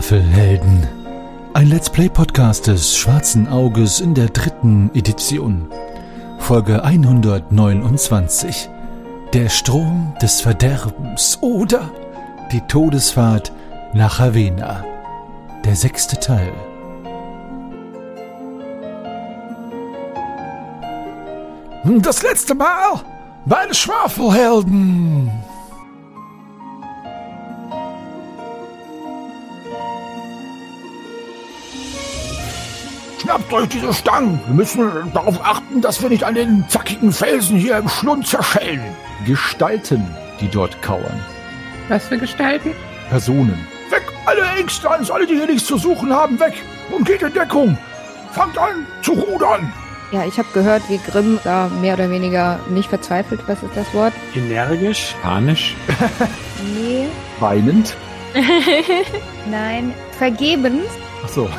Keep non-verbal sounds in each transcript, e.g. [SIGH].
Schwafelhelden. Ein Let's Play Podcast des Schwarzen Auges in der dritten Edition. Folge 129. Der Strom des Verderbens oder die Todesfahrt nach Havena. Der sechste Teil. Das letzte Mal bei den Schwafelhelden. Schnappt euch diese Stangen. Wir müssen darauf achten, dass wir nicht an den zackigen Felsen hier im Schlund zerschellen. Gestalten, die dort kauern. Was für Gestalten? Personen. Weg, alle Engstans, alle, die hier nichts zu suchen haben, weg und geht in Deckung. Fangt an zu rudern. Ja, ich habe gehört, wie Grimm da mehr oder weniger nicht verzweifelt, was ist das Wort? Energisch, panisch, [LAUGHS] Nee, Weinend. [LAUGHS] nein, vergebens. Ach so. [LAUGHS]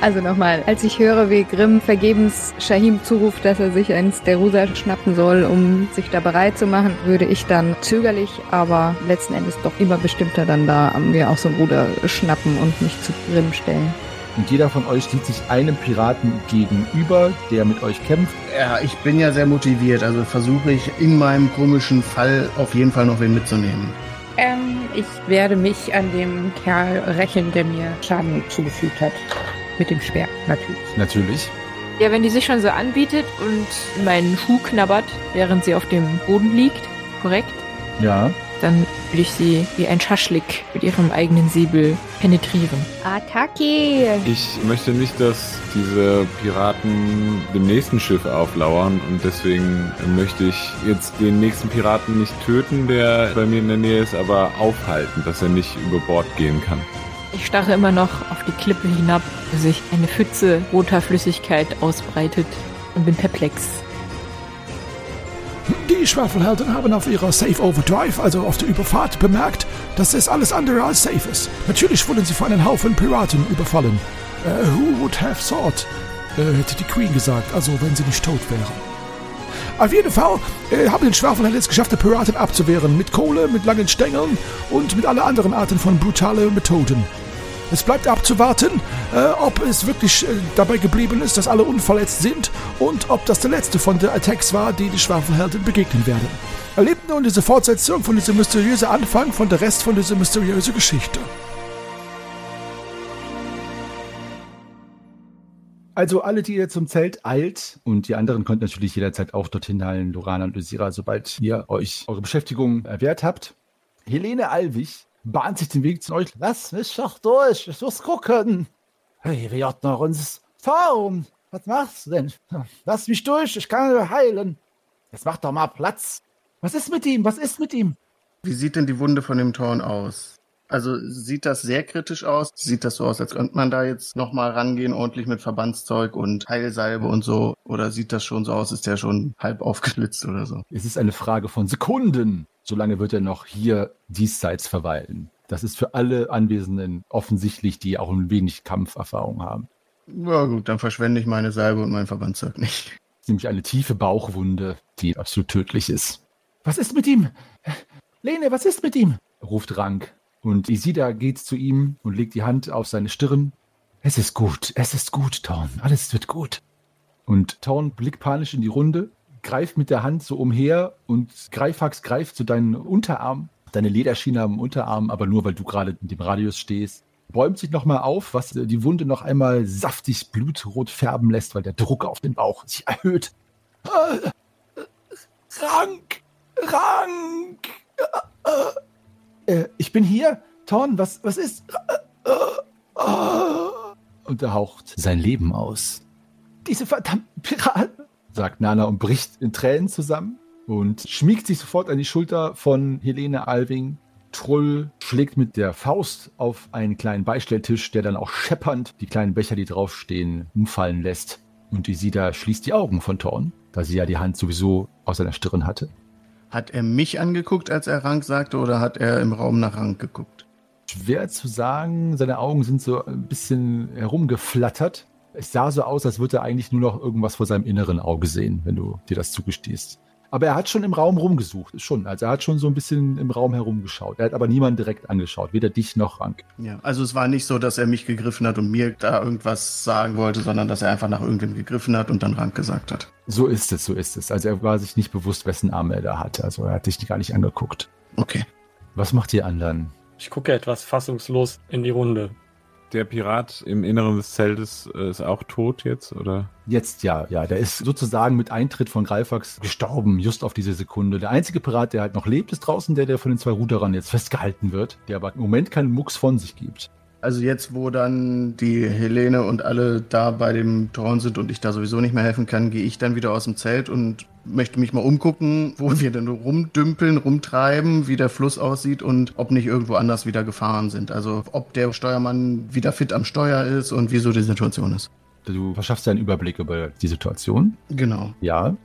Also nochmal, als ich höre, wie Grimm vergebens Shahim zuruft, dass er sich ein Sterusa schnappen soll, um sich da bereit zu machen, würde ich dann zögerlich, aber letzten Endes doch immer bestimmter dann da mir auch so ein Ruder schnappen und mich zu Grimm stellen. Und jeder von euch steht sich einem Piraten gegenüber, der mit euch kämpft. Ja, ich bin ja sehr motiviert, also versuche ich in meinem komischen Fall auf jeden Fall noch wen mitzunehmen. Ähm, ich werde mich an dem Kerl rächen, der mir Schaden zugefügt hat. Mit dem Speer, natürlich. Natürlich. Ja, wenn die sich schon so anbietet und meinen Schuh knabbert, während sie auf dem Boden liegt, korrekt, Ja. Dann will ich sie wie ein Schaschlik mit ihrem eigenen Säbel penetrieren. Attacke! Ich möchte nicht, dass diese Piraten dem nächsten Schiff auflauern und deswegen möchte ich jetzt den nächsten Piraten nicht töten, der bei mir in der Nähe ist, aber aufhalten, dass er nicht über Bord gehen kann. Ich starre immer noch auf die Klippe hinab, wo sich eine Pfütze roter Flüssigkeit ausbreitet und bin perplex. Die Schwafelhelden haben auf ihrer Safe Overdrive, also auf der Überfahrt, bemerkt, dass es alles andere als safe ist. Natürlich wurden sie von einem Haufen Piraten überfallen. Äh, who would have thought? Äh, hätte die Queen gesagt, also wenn sie nicht tot wären. Auf jeden Fall äh, haben den Schwafelhelden es geschafft, die Piraten abzuwehren. Mit Kohle, mit langen Stängeln und mit aller anderen Arten von brutalen Methoden. Es bleibt abzuwarten, äh, ob es wirklich äh, dabei geblieben ist, dass alle unverletzt sind und ob das der letzte von den Attacks war, die die Schwafelhelden begegnen werden. Erlebt nun diese Fortsetzung von diesem mysteriösen Anfang von der Rest von dieser mysteriösen Geschichte. Also alle, die ihr zum Zelt eilt und die anderen könnt natürlich jederzeit auch dorthin eilen, Lorana und Lysira, sobald ihr euch eure Beschäftigung erwehrt habt. Helene Alwig bahnt sich den Weg zu euch. Lass mich doch durch, ich muss gucken. Hey, noch uns Fahren. Was machst du denn? Lass mich durch, ich kann heilen. Jetzt mach doch mal Platz. Was ist mit ihm? Was ist mit ihm? Wie sieht denn die Wunde von dem Torn aus? Also sieht das sehr kritisch aus? Sieht das so aus, als könnte man da jetzt nochmal rangehen, ordentlich mit Verbandszeug und Heilsalbe und so? Oder sieht das schon so aus, ist der schon halb aufgeschlitzt oder so? Es ist eine Frage von Sekunden. Solange wird er noch hier diesseits verweilen. Das ist für alle Anwesenden offensichtlich, die auch ein wenig Kampferfahrung haben. Ja gut, dann verschwende ich meine Salbe und mein Verbandszeug nicht. Nämlich eine tiefe Bauchwunde, die absolut tödlich ist. Was ist mit ihm? Lene, was ist mit ihm? ruft Rank. Und Isida geht zu ihm und legt die Hand auf seine Stirn. Es ist gut, es ist gut, Thorn, alles wird gut. Und Thorn blickt panisch in die Runde, greift mit der Hand so umher und Greifax greift zu deinen Unterarm, deine Lederschiene am Unterarm, aber nur weil du gerade in dem Radius stehst. Bäumt sich nochmal auf, was die Wunde noch einmal saftig blutrot färben lässt, weil der Druck auf den Bauch sich erhöht. Rank! Rank! Äh, ich bin hier. Thorn, was, was ist? Und er haucht sein Leben aus, diese verdammten Piraten. sagt Nana und bricht in Tränen zusammen und schmiegt sich sofort an die Schulter von Helene Alving. Trull schlägt mit der Faust auf einen kleinen Beistelltisch, der dann auch scheppernd die kleinen Becher, die draufstehen, umfallen lässt. Und Isida schließt die Augen von Thorn, da sie ja die Hand sowieso aus seiner Stirn hatte. Hat er mich angeguckt, als er Rank sagte, oder hat er im Raum nach Rank geguckt? Schwer zu sagen, seine Augen sind so ein bisschen herumgeflattert. Es sah so aus, als würde er eigentlich nur noch irgendwas vor seinem inneren Auge sehen, wenn du dir das zugestehst. Aber er hat schon im Raum rumgesucht, schon. Also er hat schon so ein bisschen im Raum herumgeschaut. Er hat aber niemanden direkt angeschaut, weder dich noch Rank. Ja, also es war nicht so, dass er mich gegriffen hat und mir da irgendwas sagen wollte, sondern dass er einfach nach irgendwem gegriffen hat und dann Rank gesagt hat. So ist es, so ist es. Also er war sich nicht bewusst, wessen Arm er da hatte. Also er hat dich gar nicht angeguckt. Okay. Was macht ihr anderen? Ich gucke etwas fassungslos in die Runde. Der Pirat im Inneren des Zeltes äh, ist auch tot jetzt, oder? Jetzt ja, ja. Der ist sozusagen mit Eintritt von Greifax gestorben, just auf diese Sekunde. Der einzige Pirat, der halt noch lebt, ist draußen der, der von den zwei Ruderern jetzt festgehalten wird, der aber im Moment keinen Mucks von sich gibt. Also jetzt, wo dann die Helene und alle da bei dem Thron sind und ich da sowieso nicht mehr helfen kann, gehe ich dann wieder aus dem Zelt und möchte mich mal umgucken, wo wir denn rumdümpeln, rumtreiben, wie der Fluss aussieht und ob nicht irgendwo anders wieder gefahren sind. Also ob der Steuermann wieder fit am Steuer ist und wieso die Situation ist. Du verschaffst dir einen Überblick über die Situation. Genau. Ja.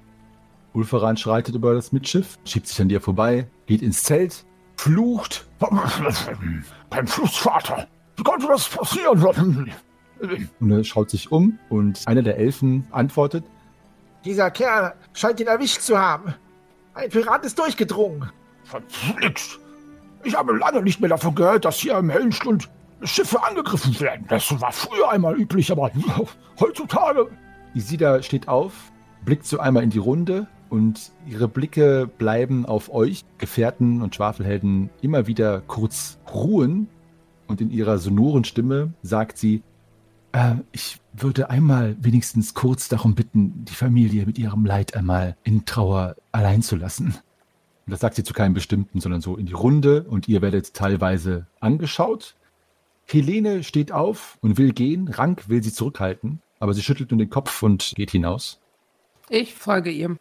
Ulferan schreitet über das Mitschiff, schiebt sich an dir vorbei, geht ins Zelt, flucht. Beim Flussvater. Wie konnte das passieren? Und er schaut sich um und einer der Elfen antwortet, Dieser Kerl scheint ihn erwischt zu haben. Ein Pirat ist durchgedrungen. Verflixt. Ich habe lange nicht mehr davon gehört, dass hier im Hellenstund Schiffe angegriffen werden. Das war früher einmal üblich, aber heutzutage. Isida steht auf, blickt so einmal in die Runde und ihre Blicke bleiben auf euch, Gefährten und Schwafelhelden, immer wieder kurz ruhen. Und in ihrer sonoren Stimme sagt sie, äh, ich würde einmal wenigstens kurz darum bitten, die Familie mit ihrem Leid einmal in Trauer allein zu lassen. Und das sagt sie zu keinem bestimmten, sondern so in die Runde und ihr werdet teilweise angeschaut. Helene steht auf und will gehen, Rank will sie zurückhalten, aber sie schüttelt nur den Kopf und geht hinaus. Ich folge ihr.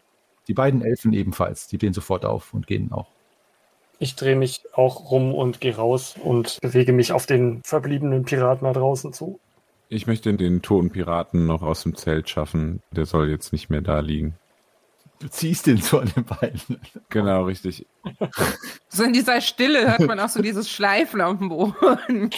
Die beiden Elfen ebenfalls, die stehen sofort auf und gehen auch. Ich drehe mich auch rum und gehe raus und bewege mich auf den verbliebenen Piraten da draußen zu. Ich möchte den toten Piraten noch aus dem Zelt schaffen. Der soll jetzt nicht mehr da liegen. Du ziehst den so an den Beinen. Genau, richtig. [LAUGHS] So in dieser Stille hört man auch so dieses Schleifen auf dem Boden.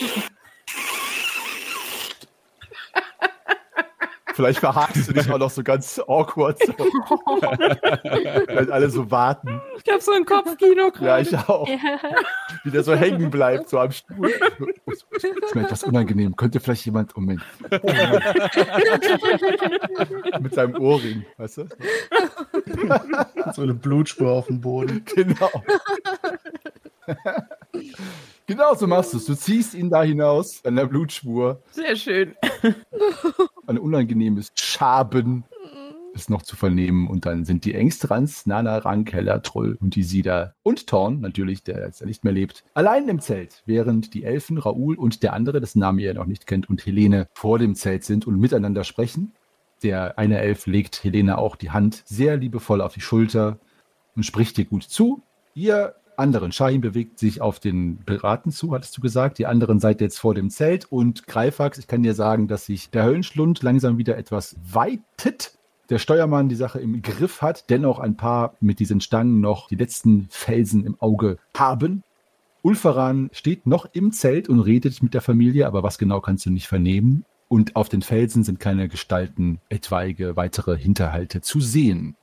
Vielleicht verhakst du dich auch noch so ganz awkward. So. [LAUGHS] Weil alle so warten. Ich habe so ein Kopfkino gerade. Ja, ich auch. Wie der so hängen bleibt, so am Stuhl. ist mir etwas unangenehm. Könnte vielleicht jemand. Moment. [LAUGHS] Mit seinem Ohrring, weißt du? [LAUGHS] So eine Blutspur auf dem Boden. Genau. genau so machst du es. Du ziehst ihn da hinaus an der Blutspur. Sehr schön. Ein unangenehmes Schaben ist noch zu vernehmen. Und dann sind die Engstrans, Nana, Rank, Heller, Troll und die Sida und Thorn, natürlich, der jetzt ja nicht mehr lebt, allein im Zelt, während die Elfen, Raoul und der andere, dessen Namen ihr noch nicht kennt, und Helene vor dem Zelt sind und miteinander sprechen. Der eine Elf legt Helene auch die Hand sehr liebevoll auf die Schulter und spricht dir gut zu. Ihr anderen, Shahin bewegt sich auf den Piraten zu, hattest du gesagt. Die anderen seid jetzt vor dem Zelt und Greifax, ich kann dir sagen, dass sich der Höllenschlund langsam wieder etwas weitet. Der Steuermann die Sache im Griff hat, dennoch ein paar mit diesen Stangen noch die letzten Felsen im Auge haben. Ulfaran steht noch im Zelt und redet mit der Familie, aber was genau kannst du nicht vernehmen. Und auf den Felsen sind keine Gestalten, etwaige weitere Hinterhalte zu sehen.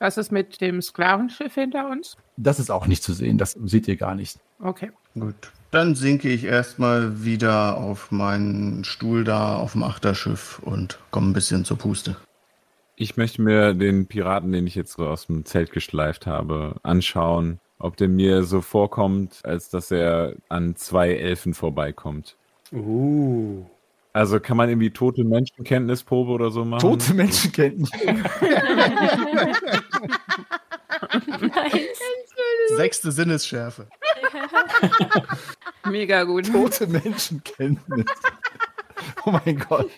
Was ist mit dem Sklavenschiff hinter uns? Das ist auch nicht zu sehen, das seht ihr gar nicht. Okay. Gut. Dann sinke ich erstmal wieder auf meinen Stuhl da auf dem Achterschiff und komme ein bisschen zur Puste. Ich möchte mir den Piraten, den ich jetzt so aus dem Zelt geschleift habe, anschauen, ob der mir so vorkommt, als dass er an zwei Elfen vorbeikommt. Uh. Also kann man irgendwie tote Menschenkenntnisprobe oder so machen? Tote Menschenkenntnis. [LAUGHS] Sechste Sinnesschärfe. [LAUGHS] Mega gut. Tote Menschenkenntnis. Oh mein Gott.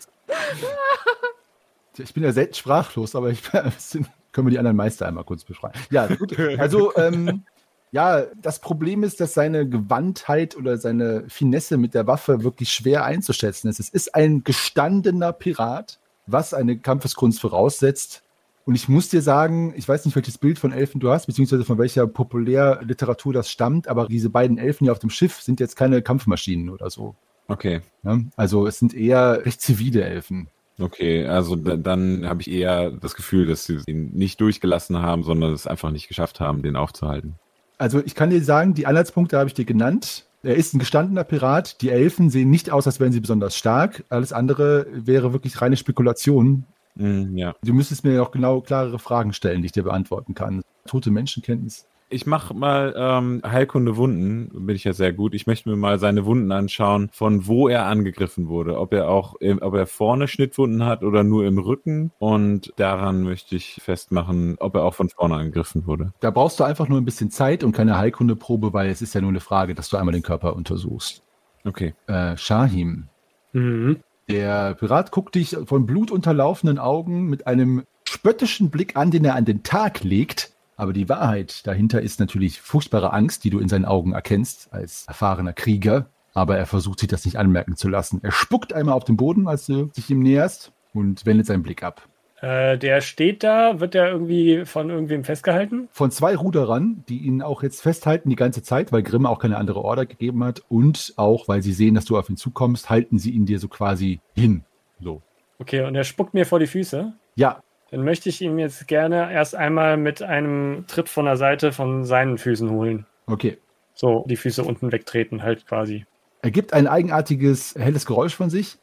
Ich bin ja selten sprachlos, aber ich [LAUGHS] bin ein bisschen. Können wir die anderen Meister einmal kurz beschreiben? Ja, gut. Also, ähm, ja, das Problem ist, dass seine Gewandtheit oder seine Finesse mit der Waffe wirklich schwer einzuschätzen ist. Es ist ein gestandener Pirat, was eine Kampfeskunst voraussetzt. Und ich muss dir sagen, ich weiß nicht, welches Bild von Elfen du hast, beziehungsweise von welcher Populärliteratur das stammt, aber diese beiden Elfen hier auf dem Schiff sind jetzt keine Kampfmaschinen oder so. Okay. Ja? Also es sind eher recht zivile Elfen. Okay, also da, dann habe ich eher das Gefühl, dass sie ihn nicht durchgelassen haben, sondern es einfach nicht geschafft haben, den aufzuhalten. Also ich kann dir sagen, die Anhaltspunkte habe ich dir genannt. Er ist ein gestandener Pirat. Die Elfen sehen nicht aus, als wären sie besonders stark. Alles andere wäre wirklich reine Spekulation. Mm, ja. Du müsstest mir auch genau klarere Fragen stellen, die ich dir beantworten kann. Tote Menschenkenntnis. Ich mache mal ähm, Heilkunde Wunden, bin ich ja sehr gut. Ich möchte mir mal seine Wunden anschauen, von wo er angegriffen wurde. Ob er auch, im, ob er vorne Schnittwunden hat oder nur im Rücken. Und daran möchte ich festmachen, ob er auch von vorne angegriffen wurde. Da brauchst du einfach nur ein bisschen Zeit und keine Heilkundeprobe, weil es ist ja nur eine Frage, dass du einmal den Körper untersuchst. Okay. Äh, Shahim, Mhm. der Pirat guckt dich von blutunterlaufenden Augen mit einem spöttischen Blick an, den er an den Tag legt. Aber die Wahrheit dahinter ist natürlich furchtbare Angst, die du in seinen Augen erkennst als erfahrener Krieger. Aber er versucht sich das nicht anmerken zu lassen. Er spuckt einmal auf den Boden, als du dich ihm näherst und wendet seinen Blick ab. Äh, der steht da, wird der irgendwie von irgendwem festgehalten? Von zwei Ruderern, die ihn auch jetzt festhalten die ganze Zeit, weil Grimm auch keine andere Order gegeben hat und auch, weil sie sehen, dass du auf ihn zukommst, halten sie ihn dir so quasi hin. So. Okay, und er spuckt mir vor die Füße. Ja, Dann möchte ich ihn jetzt gerne erst einmal mit einem Tritt von der Seite von seinen Füßen holen. okay. So, die Füße unten wegtreten, halt quasi. Er gibt ein eigenartiges, helles Geräusch von sich.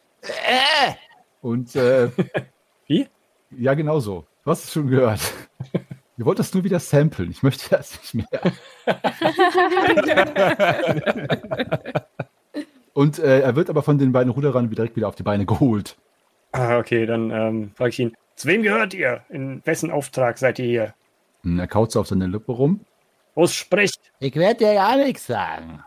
Und äh, [LAUGHS] Wie? ja, genau so. Du hast es schon gehört. [LAUGHS] Du wolltest nur wieder samplen. Ich möchte das nicht mehr. [LAUGHS] Und äh, er wird aber von den beiden Ruderern direkt wieder auf die Beine geholt. Ah, okay, dann ähm, frage ich ihn, zu wem gehört ihr? In wessen Auftrag seid ihr hier? Und er kaut so auf seine Lippe rum. Los, spricht! Ich werde dir ja nichts sagen.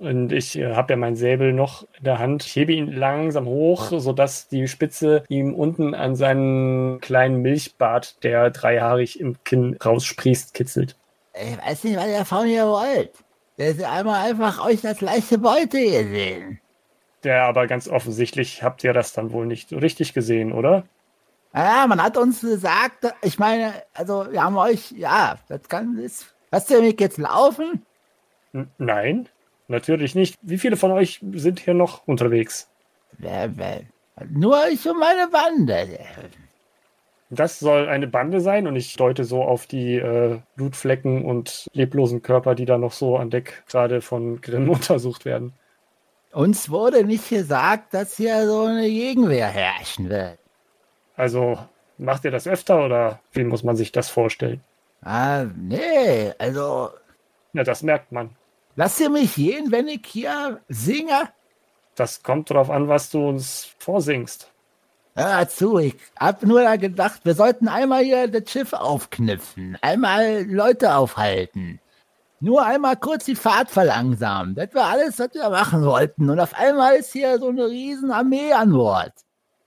Und ich äh, habe ja meinen Säbel noch in der Hand. Ich hebe ihn langsam hoch, sodass die Spitze ihm unten an seinen kleinen Milchbart, der dreihaarig im Kinn raussprießt, kitzelt. Ich weiß nicht, was ihr von mir wollt. Der ist einmal einfach euch das leichte Beute gesehen. Der aber ganz offensichtlich habt ihr das dann wohl nicht richtig gesehen, oder? Naja, man hat uns gesagt, ich meine, also wir haben euch, ja, das kann, ist, lasst ihr mich jetzt laufen? Nein, natürlich nicht. Wie viele von euch sind hier noch unterwegs? Nur ich und meine Bande. Das soll eine Bande sein und ich deute so auf die äh, Blutflecken und leblosen Körper, die da noch so an Deck gerade von Grimm [LAUGHS] untersucht werden. Uns wurde nicht gesagt, dass hier so eine Gegenwehr herrschen wird. Also macht ihr das öfter oder wie muss man sich das vorstellen? Ah, nee, also Ja, das merkt man. lasst ihr mich gehen, wenn ich hier singe? Das kommt darauf an, was du uns vorsingst. Hör zu, ich hab nur da gedacht, wir sollten einmal hier das Schiff aufknüpfen, einmal Leute aufhalten. Nur einmal kurz die Fahrt verlangsamen. Das war alles, was wir machen wollten. Und auf einmal ist hier so eine riesen Armee an Bord.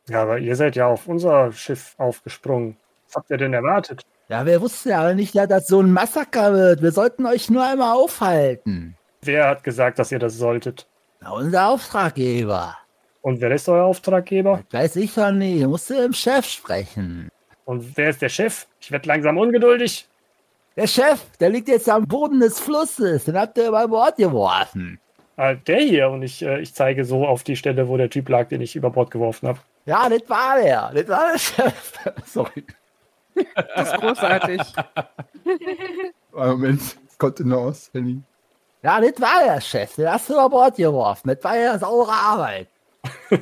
Ja, aber ihr seid ja auf unser Schiff aufgesprungen. Was habt ihr denn erwartet? Ja, wir wussten ja nicht, dass das so ein Massaker wird. Wir sollten euch nur einmal aufhalten. Wer hat gesagt, dass ihr das solltet? Na, unser Auftraggeber. Und wer ist euer Auftraggeber? Das weiß ich doch nicht. Ich musste im Chef sprechen. Und wer ist der Chef? Ich werde langsam ungeduldig. Der Chef, der liegt jetzt am Boden des Flusses. Den habt ihr über Bord geworfen. Ah, der hier. Und ich, äh, ich zeige so auf die Stelle, wo der Typ lag, den ich über Bord geworfen habe. Ja, das war der. Das war der Chef. [LAUGHS] Sorry. Das ist großartig. [LAUGHS] Moment. Kontenance, Henny. Ja, das war der Chef. Den hast du über Bord geworfen. Das war ja saure Arbeit. [LAUGHS]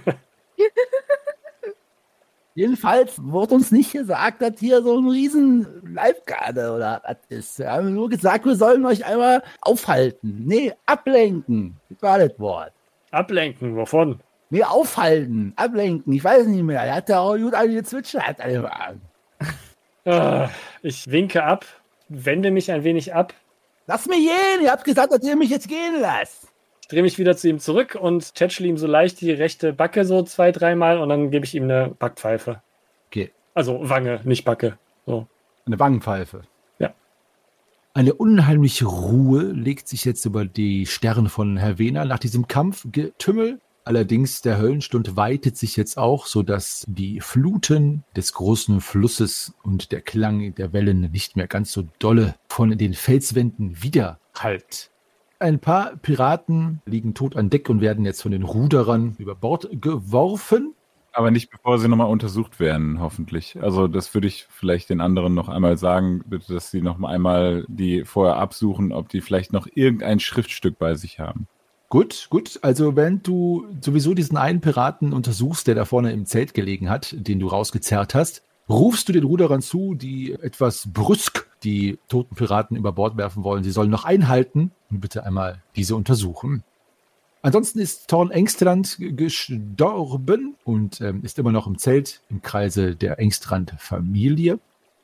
Jedenfalls wurde uns nicht gesagt, dass hier so ein riesen Leibgarde oder was ist. Wir haben nur gesagt, wir sollen euch einmal aufhalten. Nee, ablenken. Das war das Wort. Ablenken, wovon? Nee, aufhalten, ablenken. Ich weiß nicht mehr. Er hat ja auch gut alle gezwitschert. Ah, ich winke ab, wende mich ein wenig ab, Lass mich gehen. Ihr habt gesagt, dass ihr mich jetzt gehen lasst. Drehe mich wieder zu ihm zurück und tätschle ihm so leicht die rechte Backe so zwei, dreimal und dann gebe ich ihm eine Backpfeife. Okay. Also Wange, nicht Backe. So. Eine Wangenpfeife. Ja. Eine unheimliche Ruhe legt sich jetzt über die Sterne von Herr Wehner nach diesem Kampfgetümmel. Allerdings der Höllenstund weitet sich jetzt auch, so dass die Fluten des großen Flusses und der Klang der Wellen nicht mehr ganz so dolle von den Felswänden widerhallt. Ein paar Piraten liegen tot an Deck und werden jetzt von den Ruderern über Bord geworfen. Aber nicht bevor sie nochmal untersucht werden, hoffentlich. Also das würde ich vielleicht den anderen noch einmal sagen, bitte, dass sie noch einmal die vorher absuchen, ob die vielleicht noch irgendein Schriftstück bei sich haben. Gut, gut. Also wenn du sowieso diesen einen Piraten untersuchst, der da vorne im Zelt gelegen hat, den du rausgezerrt hast, rufst du den Ruderern zu, die etwas brüsk die toten Piraten über Bord werfen wollen. Sie sollen noch einhalten und bitte einmal diese untersuchen. Ansonsten ist Thorn Engstrand gestorben und ähm, ist immer noch im Zelt im Kreise der Engstrand-Familie.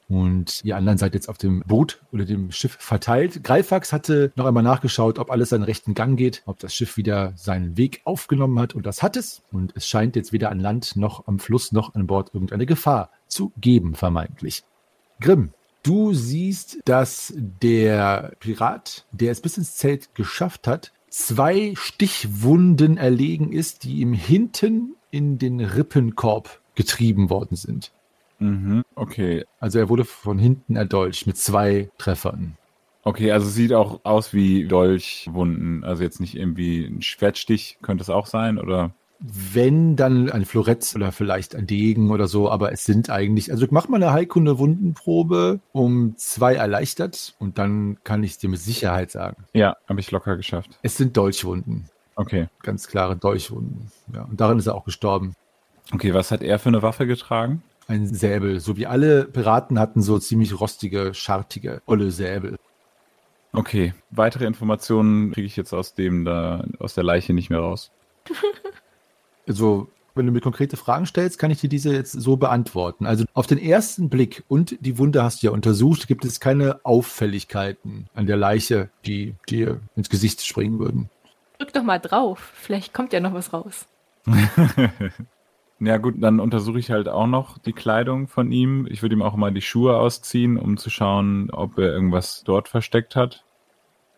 Und ihr anderen seid jetzt auf dem Boot oder dem Schiff verteilt. Greifax hatte noch einmal nachgeschaut, ob alles seinen rechten Gang geht, ob das Schiff wieder seinen Weg aufgenommen hat. Und das hat es. Und es scheint jetzt weder an Land noch am Fluss noch an Bord irgendeine Gefahr zu geben, vermeintlich. Grimm, du siehst, dass der Pirat, der es bis ins Zelt geschafft hat, zwei Stichwunden erlegen ist, die ihm hinten in den Rippenkorb getrieben worden sind. Mhm, okay. Also er wurde von hinten erdolcht mit zwei Treffern. Okay, also sieht auch aus wie Dolchwunden. Also jetzt nicht irgendwie ein Schwertstich, könnte es auch sein, oder? Wenn, dann ein Florett oder vielleicht ein Degen oder so, aber es sind eigentlich, also mach mal eine Heilkunde-Wundenprobe um zwei erleichtert und dann kann ich es dir mit Sicherheit sagen. Ja, habe ich locker geschafft. Es sind Dolchwunden. Okay. Ganz klare Dolchwunden. Ja, und daran ist er auch gestorben. Okay, was hat er für eine Waffe getragen? Ein Säbel. So wie alle Piraten hatten so ziemlich rostige, schartige, olle Säbel. Okay, weitere Informationen kriege ich jetzt aus dem da, aus der Leiche nicht mehr raus. [LAUGHS] Also, wenn du mir konkrete Fragen stellst, kann ich dir diese jetzt so beantworten. Also auf den ersten Blick und die Wunde hast du ja untersucht, gibt es keine Auffälligkeiten an der Leiche, die dir ins Gesicht springen würden. Drück doch mal drauf, vielleicht kommt ja noch was raus. [LAUGHS] ja gut, dann untersuche ich halt auch noch die Kleidung von ihm. Ich würde ihm auch mal die Schuhe ausziehen, um zu schauen, ob er irgendwas dort versteckt hat.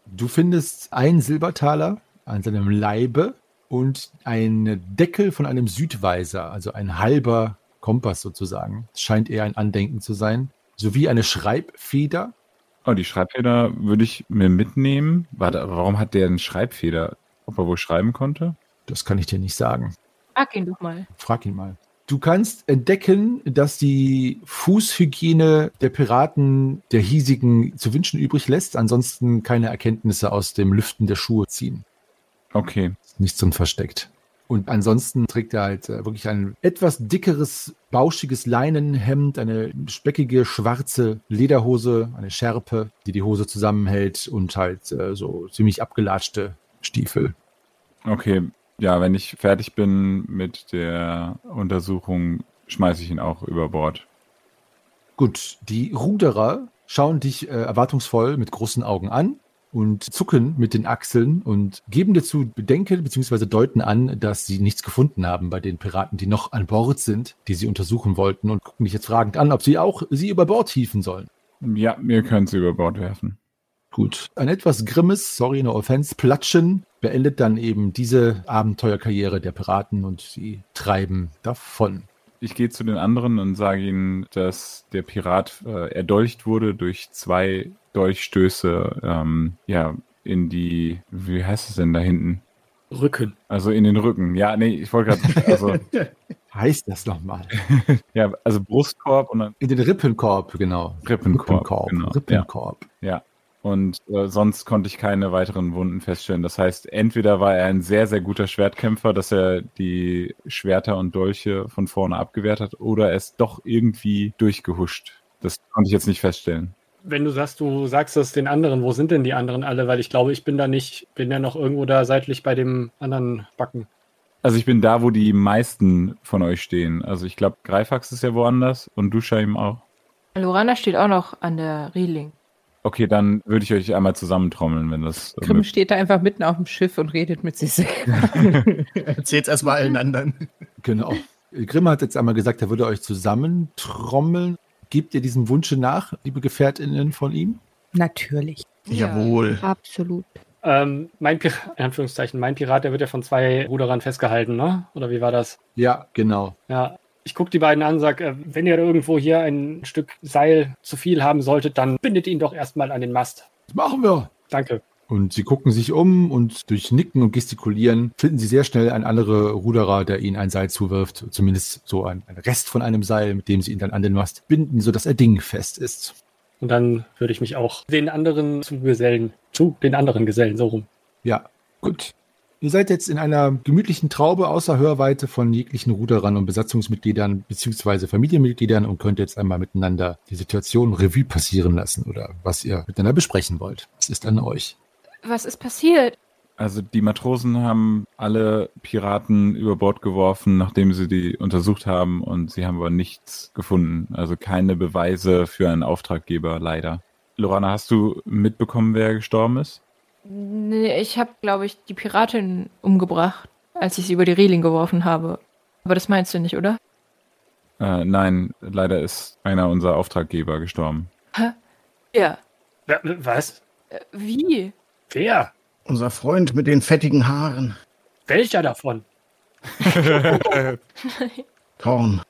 Du findest einen Silbertaler an seinem Leibe und ein Deckel von einem Südweiser, also ein halber Kompass sozusagen. Scheint eher ein Andenken zu sein. Sowie eine Schreibfeder. Oh, die Schreibfeder würde ich mir mitnehmen. Warte, aber warum hat der eine Schreibfeder? Ob er wohl schreiben konnte? Das kann ich dir nicht sagen. Frag ihn doch mal. Frag ihn mal. Du kannst entdecken, dass die Fußhygiene der Piraten der hiesigen zu wünschen übrig lässt, ansonsten keine Erkenntnisse aus dem Lüften der Schuhe ziehen. Okay. Nichts drin versteckt. Und ansonsten trägt er halt äh, wirklich ein etwas dickeres, bauschiges Leinenhemd, eine speckige schwarze Lederhose, eine Schärpe, die die Hose zusammenhält und halt äh, so ziemlich abgelatschte Stiefel. Okay, ja, wenn ich fertig bin mit der Untersuchung, schmeiße ich ihn auch über Bord. Gut, die Ruderer schauen dich äh, erwartungsvoll mit großen Augen an und zucken mit den Achseln und geben dazu Bedenken bzw. deuten an, dass sie nichts gefunden haben bei den Piraten, die noch an Bord sind, die sie untersuchen wollten und gucken dich jetzt fragend an, ob sie auch sie über Bord hieven sollen. Ja, wir können sie über Bord werfen. Gut. Ein etwas grimmes, sorry, no offense, Platschen beendet dann eben diese Abenteuerkarriere der Piraten und sie treiben davon. Ich gehe zu den anderen und sage ihnen, dass der Pirat äh, erdolcht wurde durch zwei Dolchstöße ähm, ja, in die, wie heißt es denn da hinten? Rücken. Also in den Rücken. Ja, nee, ich wollte gerade, also. [LAUGHS] heißt das nochmal? [LAUGHS] ja, also Brustkorb und dann. In den Rippenkorb, genau. Rippenkorb. Rippenkorb. Genau. Rippenkorb. Ja. ja. Und äh, sonst konnte ich keine weiteren Wunden feststellen. Das heißt, entweder war er ein sehr, sehr guter Schwertkämpfer, dass er die Schwerter und Dolche von vorne abgewehrt hat, oder er ist doch irgendwie durchgehuscht. Das konnte ich jetzt nicht feststellen wenn du sagst, du sagst das den anderen, wo sind denn die anderen alle? Weil ich glaube, ich bin da nicht, bin ja noch irgendwo da seitlich bei dem anderen Backen. Also ich bin da, wo die meisten von euch stehen. Also ich glaube, Greifax ist ja woanders und Duschaim auch. Lorana steht auch noch an der Reling. Okay, dann würde ich euch einmal zusammentrommeln, wenn das. Grimm steht da einfach mitten auf dem Schiff und redet mit sich selber. [LAUGHS] Erzählt's erstmal allen anderen. Genau. Grimm hat jetzt einmal gesagt, er würde euch zusammentrommeln. Gebt ihr diesem Wunsche nach, liebe GefährtInnen von ihm? Natürlich. Ja, Jawohl. Absolut. Ähm, mein Pirat, in Anführungszeichen, mein Pirat, der wird ja von zwei Ruderern festgehalten, ne? Oder wie war das? Ja, genau. Ja. Ich gucke die beiden an und sage, äh, wenn ihr irgendwo hier ein Stück Seil zu viel haben solltet, dann bindet ihn doch erstmal an den Mast. Das machen wir. Danke. Und sie gucken sich um und durch Nicken und Gestikulieren finden sie sehr schnell einen anderen Ruderer, der ihnen ein Seil zuwirft. Zumindest so ein, ein Rest von einem Seil, mit dem sie ihn dann an den Mast binden, sodass er dingfest ist. Und dann würde ich mich auch den anderen zu Gesellen, zu den anderen Gesellen, so rum. Ja, gut. Ihr seid jetzt in einer gemütlichen Traube außer Hörweite von jeglichen Ruderern und Besatzungsmitgliedern beziehungsweise Familienmitgliedern und könnt jetzt einmal miteinander die Situation Revue passieren lassen oder was ihr miteinander besprechen wollt. Es ist an euch. Was ist passiert? Also die Matrosen haben alle Piraten über Bord geworfen, nachdem sie die untersucht haben und sie haben aber nichts gefunden. Also keine Beweise für einen Auftraggeber, leider. Lorana, hast du mitbekommen, wer gestorben ist? Nee, ich habe, glaube ich, die Piratin umgebracht, als ich sie über die Reling geworfen habe. Aber das meinst du nicht, oder? Äh, nein, leider ist einer unserer Auftraggeber gestorben. Hä? Ja. Ja, Was? Äh, Wie? Wer? Unser Freund mit den fettigen Haaren. Welcher davon? [LAUGHS] Thorn.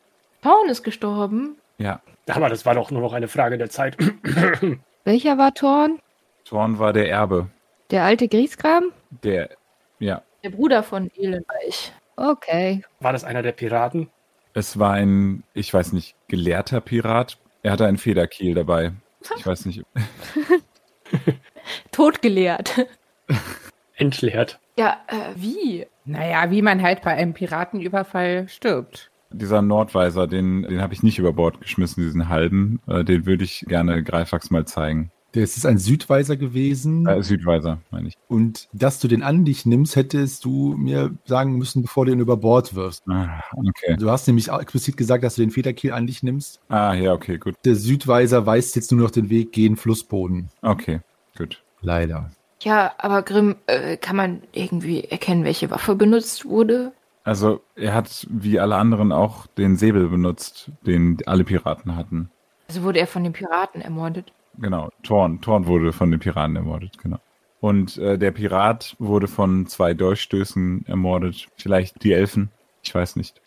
Paun ist gestorben. Ja, Aber das war doch nur noch eine Frage der Zeit. [COUGHS] [COUGHS] Welcher war Thorn? Thorn war der Erbe. Der alte Griesgram? Der, ja, Der Bruder von Elenreich. Okay. War das einer der Piraten? es war ein, ich weiß nicht, gelehrter Pirat. Er hatte einen Federkiel dabei. Ich weiß nicht. [LAUGHS] Totgelehrt. [LAUGHS] Entleert. Ja, äh, wie? Naja, wie man halt bei einem Piratenüberfall stirbt. Dieser Nordweiser, den, den habe ich nicht über Bord geschmissen, diesen halben. Äh, den würde ich gerne Greifax mal zeigen. Das ist ein Südweiser gewesen. Äh, Südweiser, meine ich. Und dass du den an dich nimmst, hättest du mir sagen müssen, bevor du ihn über Bord wirfst. Ah, okay. Du hast nämlich auch explizit gesagt, dass du den Federkiel an dich nimmst. Ah, ja, okay, gut. Der Südweiser weist jetzt nur noch den Weg gen Flussboden. Okay, gut. Leider. Ja, aber Grimm, äh, kann man irgendwie erkennen, welche Waffe benutzt wurde? Also, er hat wie alle anderen auch den Säbel benutzt, den alle Piraten hatten. Also wurde er von den Piraten ermordet? Genau, Thorn. Thorn wurde von den Piraten ermordet, genau. Und äh, der Pirat wurde von zwei Dolchstößen ermordet. Vielleicht die Elfen? Ich weiß nicht.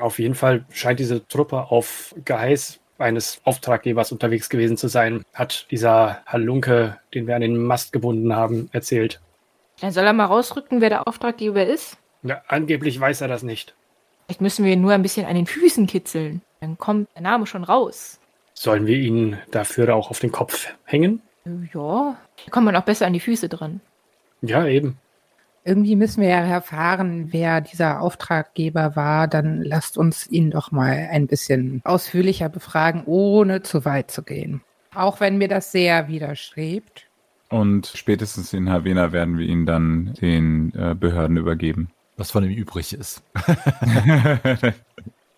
Auf jeden Fall scheint diese Truppe auf Geheiß eines Auftraggebers unterwegs gewesen zu sein, hat dieser Halunke, den wir an den Mast gebunden haben, erzählt. Dann soll er mal rausrücken, wer der Auftraggeber ist. Ja, angeblich weiß er das nicht. Vielleicht müssen wir ihn nur ein bisschen an den Füßen kitzeln. Dann kommt der Name schon raus. Sollen wir ihn dafür auch auf den Kopf hängen? Ja, da kommt man auch besser an die Füße dran. Ja, eben. Irgendwie müssen wir ja erfahren, wer dieser Auftraggeber war. Dann lasst uns ihn doch mal ein bisschen ausführlicher befragen, ohne zu weit zu gehen. Auch wenn mir das sehr widerstrebt. Und spätestens in Havena werden wir ihn dann den äh, Behörden übergeben. Was von ihm übrig ist. [LAUGHS]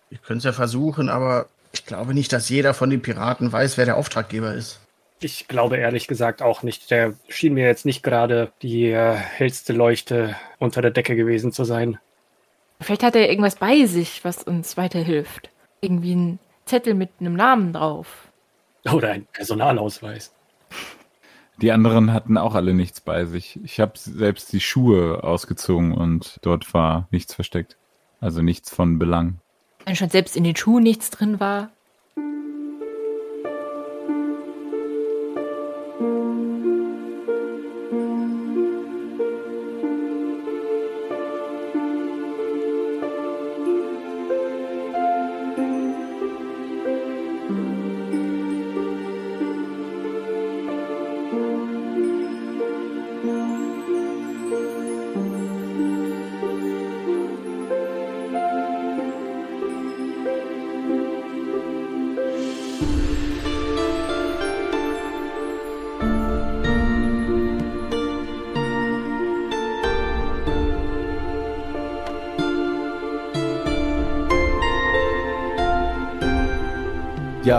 Wir können es ja versuchen, aber ich glaube nicht, dass jeder von den Piraten weiß, wer der Auftraggeber ist. Ich glaube ehrlich gesagt auch nicht. Der schien mir jetzt nicht gerade die äh, hellste Leuchte unter der Decke gewesen zu sein. Vielleicht hat er irgendwas bei sich, was uns weiterhilft. Irgendwie ein Zettel mit einem Namen drauf. Oder ein Personalausweis. Die anderen hatten auch alle nichts bei sich. Ich habe selbst die Schuhe ausgezogen und dort war nichts versteckt. Also nichts von Belang. Wenn schon selbst in den Schuhen nichts drin war.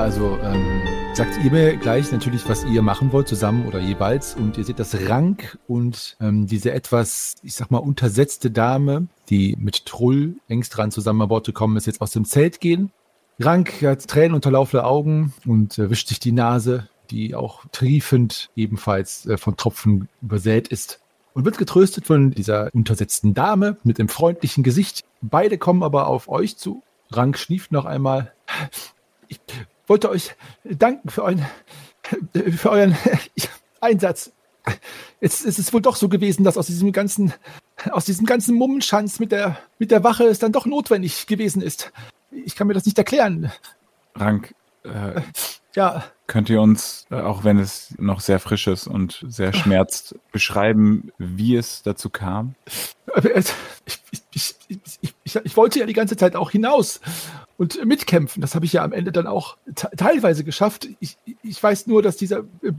Also ähm, sagt ihr mir gleich natürlich, was ihr machen wollt, zusammen oder jeweils. Und ihr seht das Rank und ähm, diese etwas, ich sag mal, untersetzte Dame, die mit Trull längst dran zusammen an Bord gekommen ist, jetzt aus dem Zelt gehen. Rank hat Tränen unterlaufene Augen und äh, wischt sich die Nase, die auch triefend ebenfalls äh, von Tropfen übersät ist. Und wird getröstet von dieser untersetzten Dame mit dem freundlichen Gesicht. Beide kommen aber auf euch zu. Rank schnieft noch einmal. Ich wollte euch danken für euren, für euren Einsatz. Jetzt ist es wohl doch so gewesen, dass aus diesem ganzen, aus diesem ganzen Mummenschanz mit der, mit der Wache es dann doch notwendig gewesen ist. Ich kann mir das nicht erklären. Rank, äh, Ja, könnt ihr uns, äh, auch wenn es noch sehr frisch ist und sehr schmerzt, beschreiben, wie es dazu kam? ich, ich, ich, ich, ich wollte ja die ganze Zeit auch hinaus und mitkämpfen. Das habe ich ja am Ende dann auch te- teilweise geschafft. Ich, ich weiß nur, dass dieser, äh,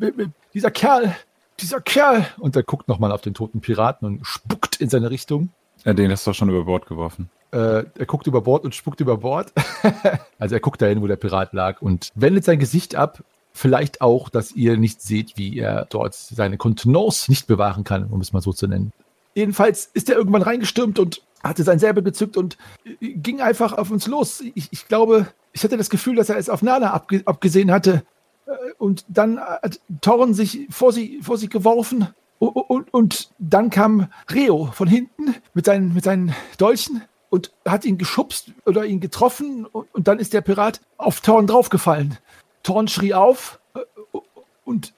dieser Kerl, dieser Kerl, und er guckt nochmal auf den toten Piraten und spuckt in seine Richtung. Äh, den hast du doch schon über Bord geworfen. Äh, er guckt über Bord und spuckt über Bord. [LAUGHS] also er guckt dahin, wo der Pirat lag und wendet sein Gesicht ab. Vielleicht auch, dass ihr nicht seht, wie er dort seine Kontenance nicht bewahren kann, um es mal so zu nennen. Jedenfalls ist er irgendwann reingestürmt und hatte sein Säbel gezückt und äh, ging einfach auf uns los. Ich, ich glaube, ich hatte das Gefühl, dass er es auf Nana abge abgesehen hatte. Äh, Und dann hat Thorn sich vor sie, vor sie geworfen. Und, und, und dann kam Reo von hinten mit seinen, mit seinen Dolchen und hat ihn geschubst oder ihn getroffen. Und, und dann ist der Pirat auf Thorn draufgefallen. Thorn schrie auf äh, und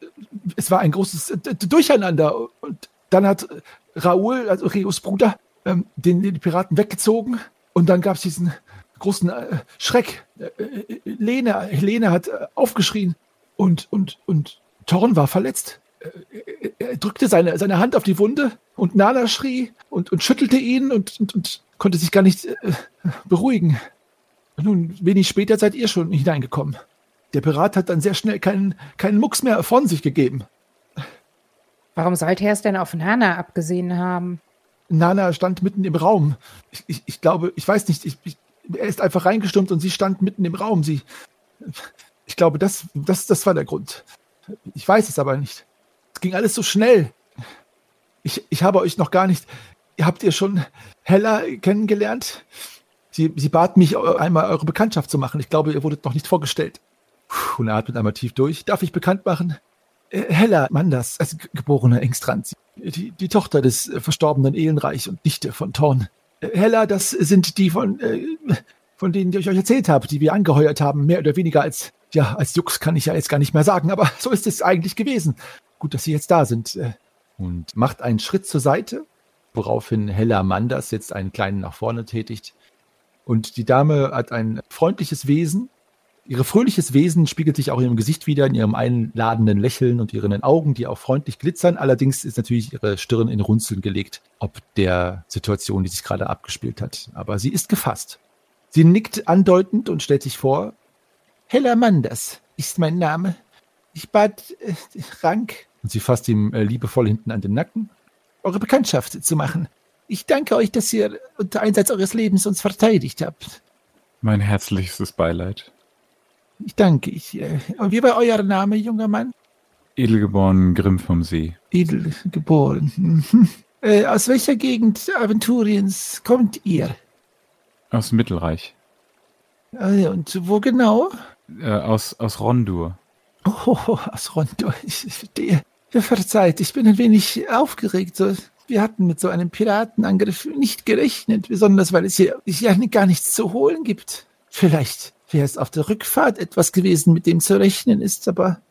es war ein großes äh, Durcheinander. Und dann hat Raoul, also Reos Bruder, ähm, den, den Piraten weggezogen. Und dann gab es diesen großen äh, Schreck. Äh, äh, Helene, Helene hat äh, aufgeschrien und, und, und Thorn war verletzt. Äh, Er drückte seine, seine Hand auf die Wunde und Nana schrie und, und schüttelte ihn und, und, und konnte sich gar nicht äh, beruhigen. Nun, wenig später seid ihr schon hineingekommen. Der Pirat hat dann sehr schnell keinen, keinen Mucks mehr von sich gegeben. Warum sollte er es denn auf Nana abgesehen haben? Nana stand mitten im Raum. Ich, ich, ich glaube, ich weiß nicht, ich, er ist einfach reingestürmt und sie stand mitten im Raum. Sie, ich glaube, das, das, das war der Grund. Ich weiß es aber nicht. Es ging alles so schnell. Ich, ich habe euch noch gar nicht. Habt ihr schon Hella kennengelernt? Sie, sie bat mich, einmal eure Bekanntschaft zu machen. Ich glaube, ihr wurdet noch nicht vorgestellt. Puh, Und atmet einmal tief durch. Darf ich bekannt machen? Äh, Hella Manders, also ge- geborene Engstrand. Die, die Tochter des äh, verstorbenen Ehlenreich und Nichte von Thorn. Äh, Hella, das sind die von, äh, von denen, die ich euch erzählt habe, die wir angeheuert haben, mehr oder weniger als, ja, als Jux kann ich ja jetzt gar nicht mehr sagen, aber [LAUGHS] so ist es eigentlich gewesen. Gut, dass sie jetzt da sind. Und macht einen Schritt zur Seite, woraufhin Hella Manders jetzt einen kleinen nach vorne tätigt. Und die Dame hat ein freundliches Wesen. Ihre fröhliches Wesen spiegelt sich auch in ihrem Gesicht wieder, in ihrem einladenden Lächeln und ihren Augen, die auch freundlich glitzern. Allerdings ist natürlich ihre Stirn in Runzeln gelegt, ob der Situation, die sich gerade abgespielt hat. Aber sie ist gefasst. Sie nickt andeutend und stellt sich vor. Hella Manders ist mein Name. Ich bat äh, Rank, und sie fasst ihm äh, liebevoll hinten an den Nacken, eure Bekanntschaft zu machen. Ich danke euch, dass ihr unter Einsatz eures Lebens uns verteidigt habt. Mein herzlichstes Beileid. Ich danke. Ich, äh, und wie war euer Name, junger Mann? Edelgeboren Grimm vom See. Edel geboren. Mhm. [LAUGHS] Äh, aus welcher Gegend Aventuriens kommt ihr? Aus Mittelreich. Äh, und wo genau? Äh, aus, aus Rondur. Oh, aus Rondo. [LAUGHS] Ich, verstehe. Ja, Verzeiht, ich bin ein wenig aufgeregt. So, wir hatten mit so einem Piratenangriff nicht gerechnet, besonders weil es hier, hier gar nichts zu holen gibt. Vielleicht wäre es auf der Rückfahrt etwas gewesen, mit dem zu rechnen ist, aber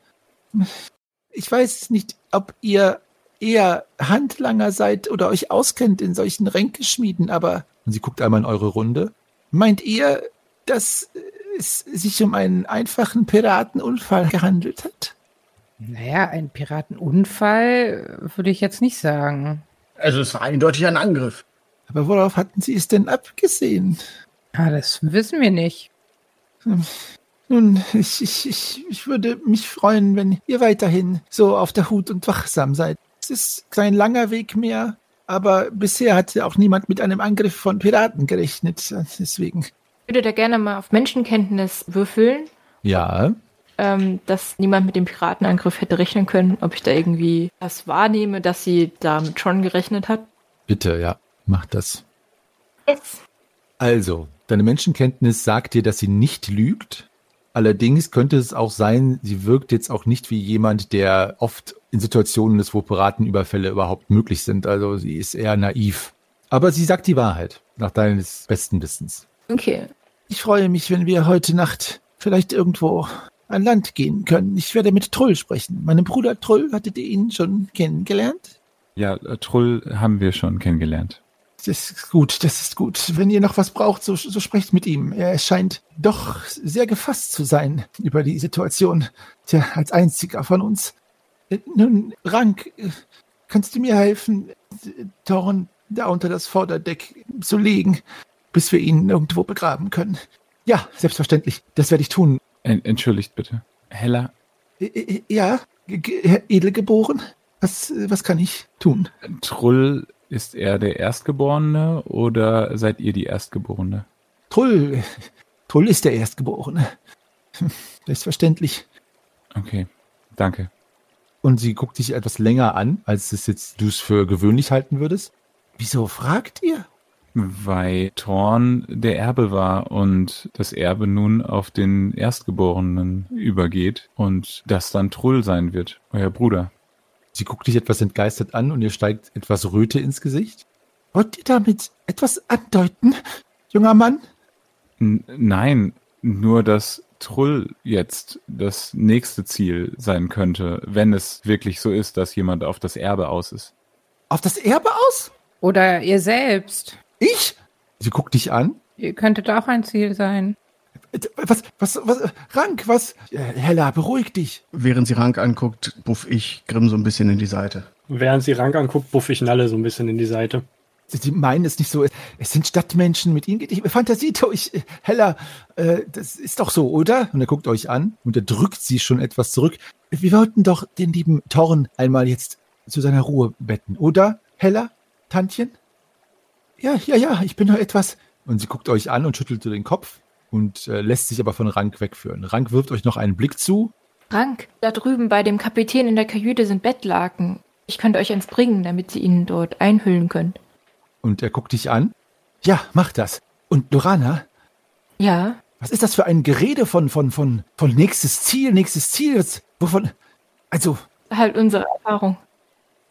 ich weiß nicht, ob ihr eher Handlanger seid oder euch auskennt in solchen Ränkeschmieden, aber. Und sie guckt einmal in eure Runde. Meint ihr, dass es sich um einen einfachen Piratenunfall gehandelt hat? Naja, ein Piratenunfall würde ich jetzt nicht sagen. Also es war eindeutig ein Angriff. Aber worauf hatten Sie es denn abgesehen? Ah, das wissen wir nicht. Nun, ich, ich, ich, ich würde mich freuen, wenn ihr weiterhin so auf der Hut und wachsam seid. Es ist kein langer Weg mehr, aber bisher hat ja auch niemand mit einem Angriff von Piraten gerechnet. Deswegen. Ich würde da gerne mal auf Menschenkenntnis würfeln, Ja, ähm, dass niemand mit dem Piratenangriff hätte rechnen können, ob ich da irgendwie das wahrnehme, dass sie damit schon gerechnet hat. bitte, ja, mach das. Yes. Also, deine Menschenkenntnis sagt dir, dass sie nicht lügt. Allerdings könnte es auch sein, sie wirkt jetzt auch nicht wie jemand, der oft in Situationen ist, wo Piratenüberfälle überhaupt möglich sind. Also sie ist eher naiv. Aber sie sagt die Wahrheit, nach deines besten Wissens. Okay. Ich freue mich, wenn wir heute Nacht vielleicht irgendwo an Land gehen können. Ich werde mit Trull sprechen. Meinem Bruder Trull, hattet ihr ihn schon kennengelernt? Ja, Trull haben wir schon kennengelernt. Das ist gut, das ist gut. Wenn ihr noch was braucht, so, so sprecht mit ihm. Er scheint doch sehr gefasst zu sein über die Situation. Tja, als einziger von uns. Äh, Nun, Rank, äh, kannst du mir helfen, Thorn da unter das Vorderdeck zu legen, bis wir ihn irgendwo begraben können? Ja, selbstverständlich. Das werde ich tun. En entschuldigt bitte. Hella, Äh, Ja, Edelgeboren? Was, was kann ich tun? Trull, ist er der Erstgeborene oder seid ihr die Erstgeborene? Trull. Trull ist der Erstgeborene. [LAUGHS] Selbstverständlich. Okay, danke. Und sie guckt dich etwas länger an, als es jetzt du es für gewöhnlich halten würdest. Wieso fragt ihr? Weil Thorn der Erbe war und das Erbe nun auf den Erstgeborenen übergeht und das dann Trull sein wird, euer Bruder. Sie guckt dich etwas entgeistert an und ihr steigt etwas Röte ins Gesicht. Wollt ihr damit etwas andeuten, junger Mann? N nein, nur dass Trull jetzt das nächste Ziel sein könnte, wenn es wirklich so ist, dass jemand auf das Erbe aus ist. Auf das Erbe aus? Oder ihr selbst. Ich? Sie guckt dich an. Ihr könntet auch ein Ziel sein. Was, was, was, Rank, was? Hella, beruhig dich. Während sie Rank anguckt, buff ich Grimm so ein bisschen in die Seite. Während sie Rank anguckt, buff ich Nalle so ein bisschen in die Seite. Sie meinen es nicht so. Es sind Stadtmenschen, mit ihnen geht die Fantasie durch. Hella, äh, das ist doch so, oder? Und er guckt euch an und er drückt sie schon etwas zurück. Wir wollten doch den lieben Thorn einmal jetzt zu seiner Ruhe betten, oder? Hella? Tantchen? Ja, ja, ja, ich bin nur etwas. Und sie guckt euch an und schüttelt so den Kopf und äh, lässt sich aber von Rank wegführen. Rank wirft euch noch einen Blick zu. Rank, da drüben bei dem Kapitän in der Kajüte sind Bettlaken. Ich könnte euch eins bringen, damit sie ihn dort einhüllen können. Und er guckt dich an. Ja, mach das. Und Lorana, Ja, was ist das für ein Gerede von, von, von, von nächstes Ziel, nächstes Ziel? Was- Wovon? Also, halt unsere Erfahrung.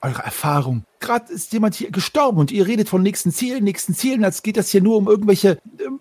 eure Erfahrung. Gerade ist jemand hier gestorben und ihr redet von nächsten Zielen, nächsten Zielen, als geht das hier nur um irgendwelche. ähm,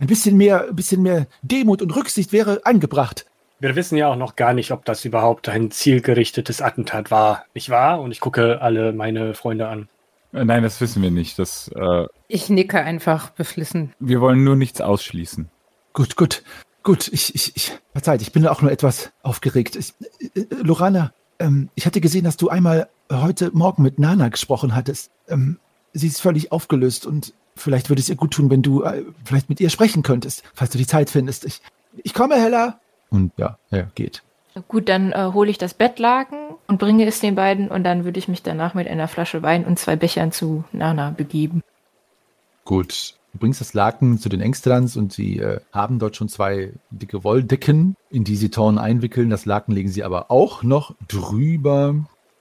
Ein bisschen mehr, ein bisschen mehr Demut und Rücksicht wäre angebracht. Wir wissen ja auch noch gar nicht, ob das überhaupt ein zielgerichtetes Attentat war, nicht wahr? Und ich gucke alle meine Freunde an. Äh, nein, das wissen wir nicht. Das, äh, Ich nicke einfach beflissen. wir wollen nur nichts ausschließen. Gut, gut, gut. Ich, ich, ich, verzeiht, ich bin auch nur etwas aufgeregt. Ich, äh, äh, Lorana, ähm, ich hatte gesehen, dass du einmal heute Morgen mit Nana gesprochen hattest. Ähm, sie ist völlig aufgelöst und vielleicht würde es ihr gut tun, wenn du äh, vielleicht mit ihr sprechen könntest, falls du die Zeit findest. Ich, ich komme, Hella. Und ja, er geht. Gut, dann äh, hole ich das Bettlaken und bringe es den beiden und dann würde ich mich danach mit einer Flasche Wein und zwei Bechern zu Nana begeben. Gut. Du bringst das Laken zu den Engstrans und sie äh, haben dort schon zwei dicke Wolldecken, in die sie Thorn einwickeln. Das Laken legen sie aber auch noch drüber.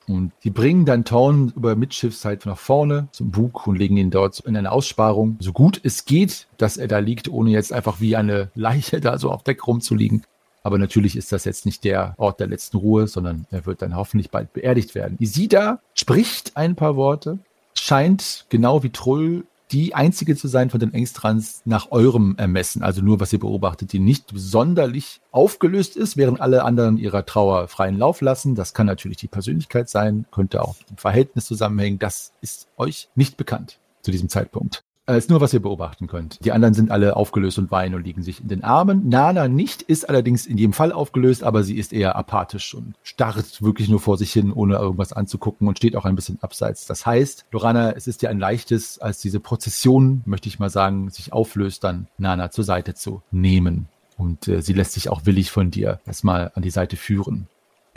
Und die bringen dann Thorn über Mitschiffszeit nach vorne zum Bug und legen ihn dort in eine Aussparung, so gut es geht, dass er da liegt, ohne jetzt einfach wie eine Leiche [LAUGHS] da so auf Deck rumzuliegen. Aber natürlich ist das jetzt nicht der Ort der letzten Ruhe, sondern er wird dann hoffentlich bald beerdigt werden. Isida spricht ein paar Worte, scheint genau wie Trull die einzige zu sein von den Engstrans nach eurem Ermessen, also nur was ihr beobachtet, die nicht sonderlich aufgelöst ist, während alle anderen ihrer Trauer freien Lauf lassen. Das kann natürlich die Persönlichkeit sein, könnte auch dem Verhältnis zusammenhängen. Das ist euch nicht bekannt zu diesem Zeitpunkt. Es ist nur, was ihr beobachten könnt. Die anderen sind alle aufgelöst und weinen und liegen sich in den Armen. Nana nicht, ist allerdings in jedem Fall aufgelöst, aber sie ist eher apathisch und starrt wirklich nur vor sich hin, ohne irgendwas anzugucken und steht auch ein bisschen abseits. Das heißt, Lorana, es ist dir ein leichtes, als diese Prozession, möchte ich mal sagen, sich auflöst, dann Nana zur Seite zu nehmen. Und äh, sie lässt sich auch willig von dir erstmal an die Seite führen.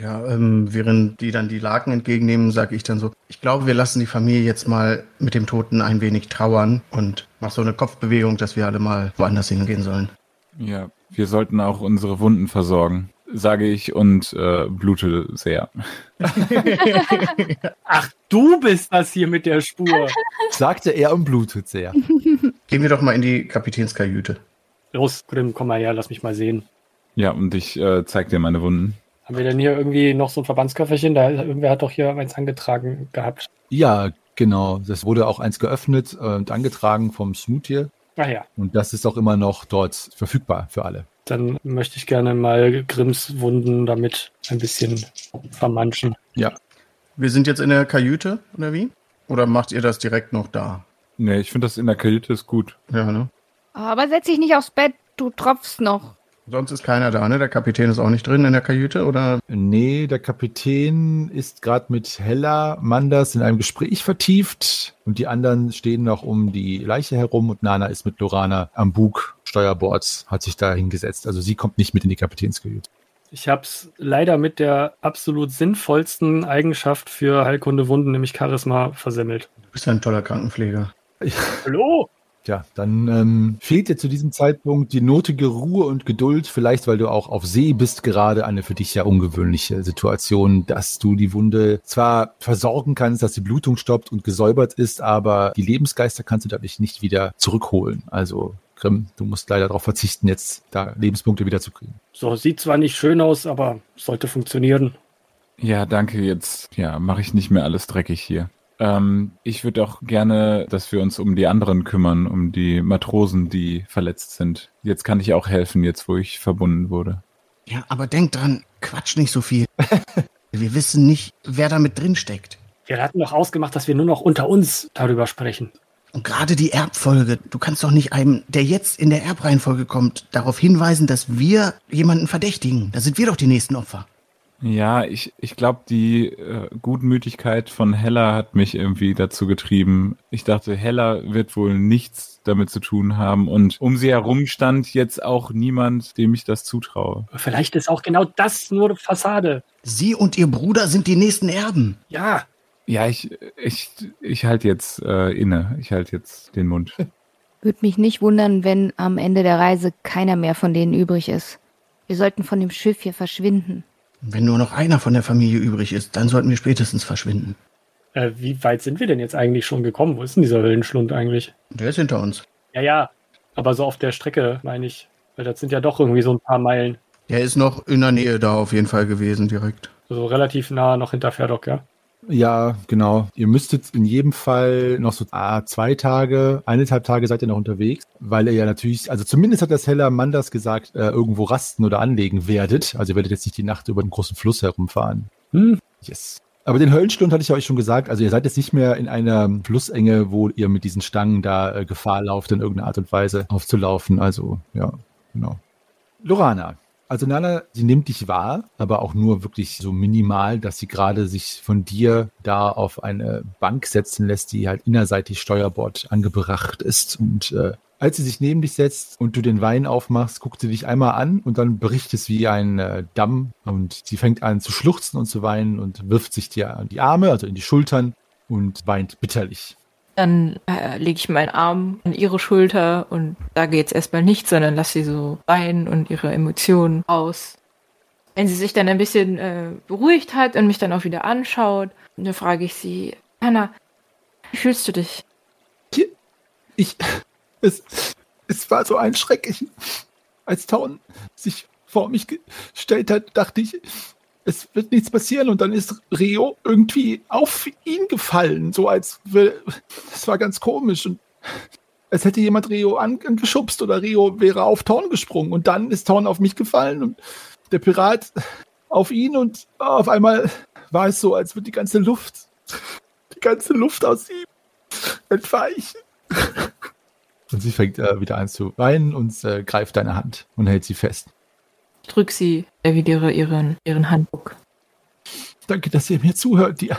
Ja, ähm, während die dann die Laken entgegennehmen, sage ich dann so, ich glaube, wir lassen die Familie jetzt mal mit dem Toten ein wenig trauern und mach so eine Kopfbewegung, dass wir alle mal woanders hingehen sollen. Ja, wir sollten auch unsere Wunden versorgen, sage ich und äh, blute sehr. [LAUGHS] Ach, du bist das hier mit der Spur. [LAUGHS] Sagte er und blutet sehr. [LAUGHS] Gehen wir doch mal in die Kapitänskajüte. Los, Grimm, komm mal her, lass mich mal sehen. Ja, und ich äh, zeig dir meine Wunden. Haben wir denn hier irgendwie noch so ein Verbandsköfferchen? Da, irgendwer hat doch hier eins angetragen gehabt. Ja, genau. Das wurde auch eins geöffnet und angetragen vom Smoothie. Ach ja, Und das ist auch immer noch dort verfügbar für alle. dann möchte ich gerne mal Grimms Wunden damit ein bisschen vermanschen. Wir sind jetzt in der Kajüte, oder wie? Oder macht ihr das direkt noch da? Nee, ich finde das in der Kajüte ist gut. Ja, ne? Aber setz dich nicht aufs Bett, du tropfst noch. Sonst ist keiner da, ne? Der Kapitän ist auch nicht drin in der Kajüte, oder? Nee, der Kapitän ist gerade mit Hella Manders in einem Gespräch vertieft und die anderen stehen noch um die Leiche herum und Nana ist mit Lorana am Bug Steuerbords, hat sich da hingesetzt. Also sie kommt nicht mit in die Kapitänskajüte. Ich habe es leider mit der absolut sinnvollsten Eigenschaft für Heilkunde Wunden, nämlich Charisma, versemmelt. Du bist ein toller Krankenpfleger. Hallo? Tja, dann ähm, fehlt dir zu diesem Zeitpunkt die notige Ruhe und Geduld, vielleicht weil du auch auf See bist, gerade eine für dich ja ungewöhnliche Situation, dass du die Wunde zwar versorgen kannst, dass die Blutung stoppt und gesäubert ist, aber die Lebensgeister kannst du dadurch nicht wieder zurückholen. Also Grimm, du musst leider darauf verzichten, jetzt da Lebenspunkte wieder zu kriegen. So, sieht zwar nicht schön aus, aber sollte funktionieren. Ja, danke. Jetzt ja, mache ich nicht mehr alles dreckig hier. Ähm, ich würde auch gerne, dass wir uns um die anderen kümmern, um die Matrosen, die verletzt sind. Jetzt kann ich auch helfen, jetzt wo ich verbunden wurde. Ja, aber denk dran, quatsch nicht so viel. [LAUGHS] Wir wissen nicht, wer da mit drin steckt. Wir hatten doch ausgemacht, dass wir nur noch unter uns darüber sprechen. Und gerade die Erbfolge, du kannst doch nicht einem, der jetzt in der Erbreihenfolge kommt, darauf hinweisen, dass wir jemanden verdächtigen. Da sind wir doch die nächsten Opfer. Ja, ich, ich glaube, die äh, Gutmütigkeit von Hella hat mich irgendwie dazu getrieben. Ich dachte, Hella wird wohl nichts damit zu tun haben und um sie herum stand jetzt auch niemand, dem ich das zutraue. Vielleicht ist auch genau das nur Fassade. Sie und ihr Bruder sind die nächsten Erben. Ja, Ja, ich, ich, ich halte jetzt äh, inne. Ich halte jetzt den Mund. Würde mich nicht wundern, wenn am Ende der Reise keiner mehr von denen übrig ist. Wir sollten von dem Schiff hier verschwinden. Wenn nur noch einer von der Familie übrig ist, dann sollten wir spätestens verschwinden. äh, wie weit sind wir denn jetzt eigentlich schon gekommen? Wo ist denn dieser Höllenschlund eigentlich? Der ist hinter uns. Ja, ja, aber so auf der Strecke, meine ich. Weil das sind ja doch irgendwie so ein paar Meilen. Der ist noch in der Nähe da auf jeden Fall gewesen, direkt. So relativ nah noch hinter Ferdok, ja. Ja, genau. Ihr müsstet in jedem Fall noch so ah, zwei Tage, eineinhalb Tage seid ihr noch unterwegs, weil ihr ja natürlich, also zumindest hat das Heller Manders gesagt, äh, irgendwo rasten oder anlegen werdet. Also ihr werdet jetzt nicht die Nacht über den großen Fluss herumfahren. Hm. Yes. Aber den Höllenstund hatte ich euch schon gesagt. Also ihr seid jetzt nicht mehr in einer Flussenge, wo ihr mit diesen Stangen da äh, Gefahr lauft, in irgendeiner Art und Weise aufzulaufen. Also, ja, genau. Lorana. Also Nana, sie nimmt dich wahr, aber auch nur wirklich so minimal, dass sie gerade sich von dir da auf eine Bank setzen lässt, die halt innerseitig Steuerbord angebracht ist. Und äh, als sie sich neben dich setzt und du den Wein aufmachst, guckt sie dich einmal an und dann bricht es wie ein äh, Damm und sie fängt an zu schluchzen und zu weinen und wirft sich dir an die Arme, also in die Schultern und weint bitterlich. Dann äh, lege ich meinen Arm an ihre Schulter und sage jetzt erstmal nichts, sondern lasse sie so weinen und ihre Emotionen aus. Wenn sie sich dann ein bisschen äh, beruhigt hat und mich dann auch wieder anschaut, dann frage ich sie, Anna, wie fühlst du dich? Ich, es, es war so ein Schreck. als Town sich vor mich gestellt hat, dachte ich, es wird nichts passieren. Und dann ist Rio irgendwie auf ihn gefallen, so als will, das war ganz komisch. Und als hätte jemand Rio angeschubst oder Rio wäre auf Torn gesprungen. Und dann ist Torn auf mich gefallen und der Pirat auf ihn und auf einmal war es so, als würde die ganze Luft, die ganze Luft aus ihm entweichen. Und sie fängt äh, wieder an zu weinen und äh, greift deine Hand und hält sie fest. Ich drück sie, erwidere ihren, ihren Handbuch. Danke, dass ihr mir zuhört. Die,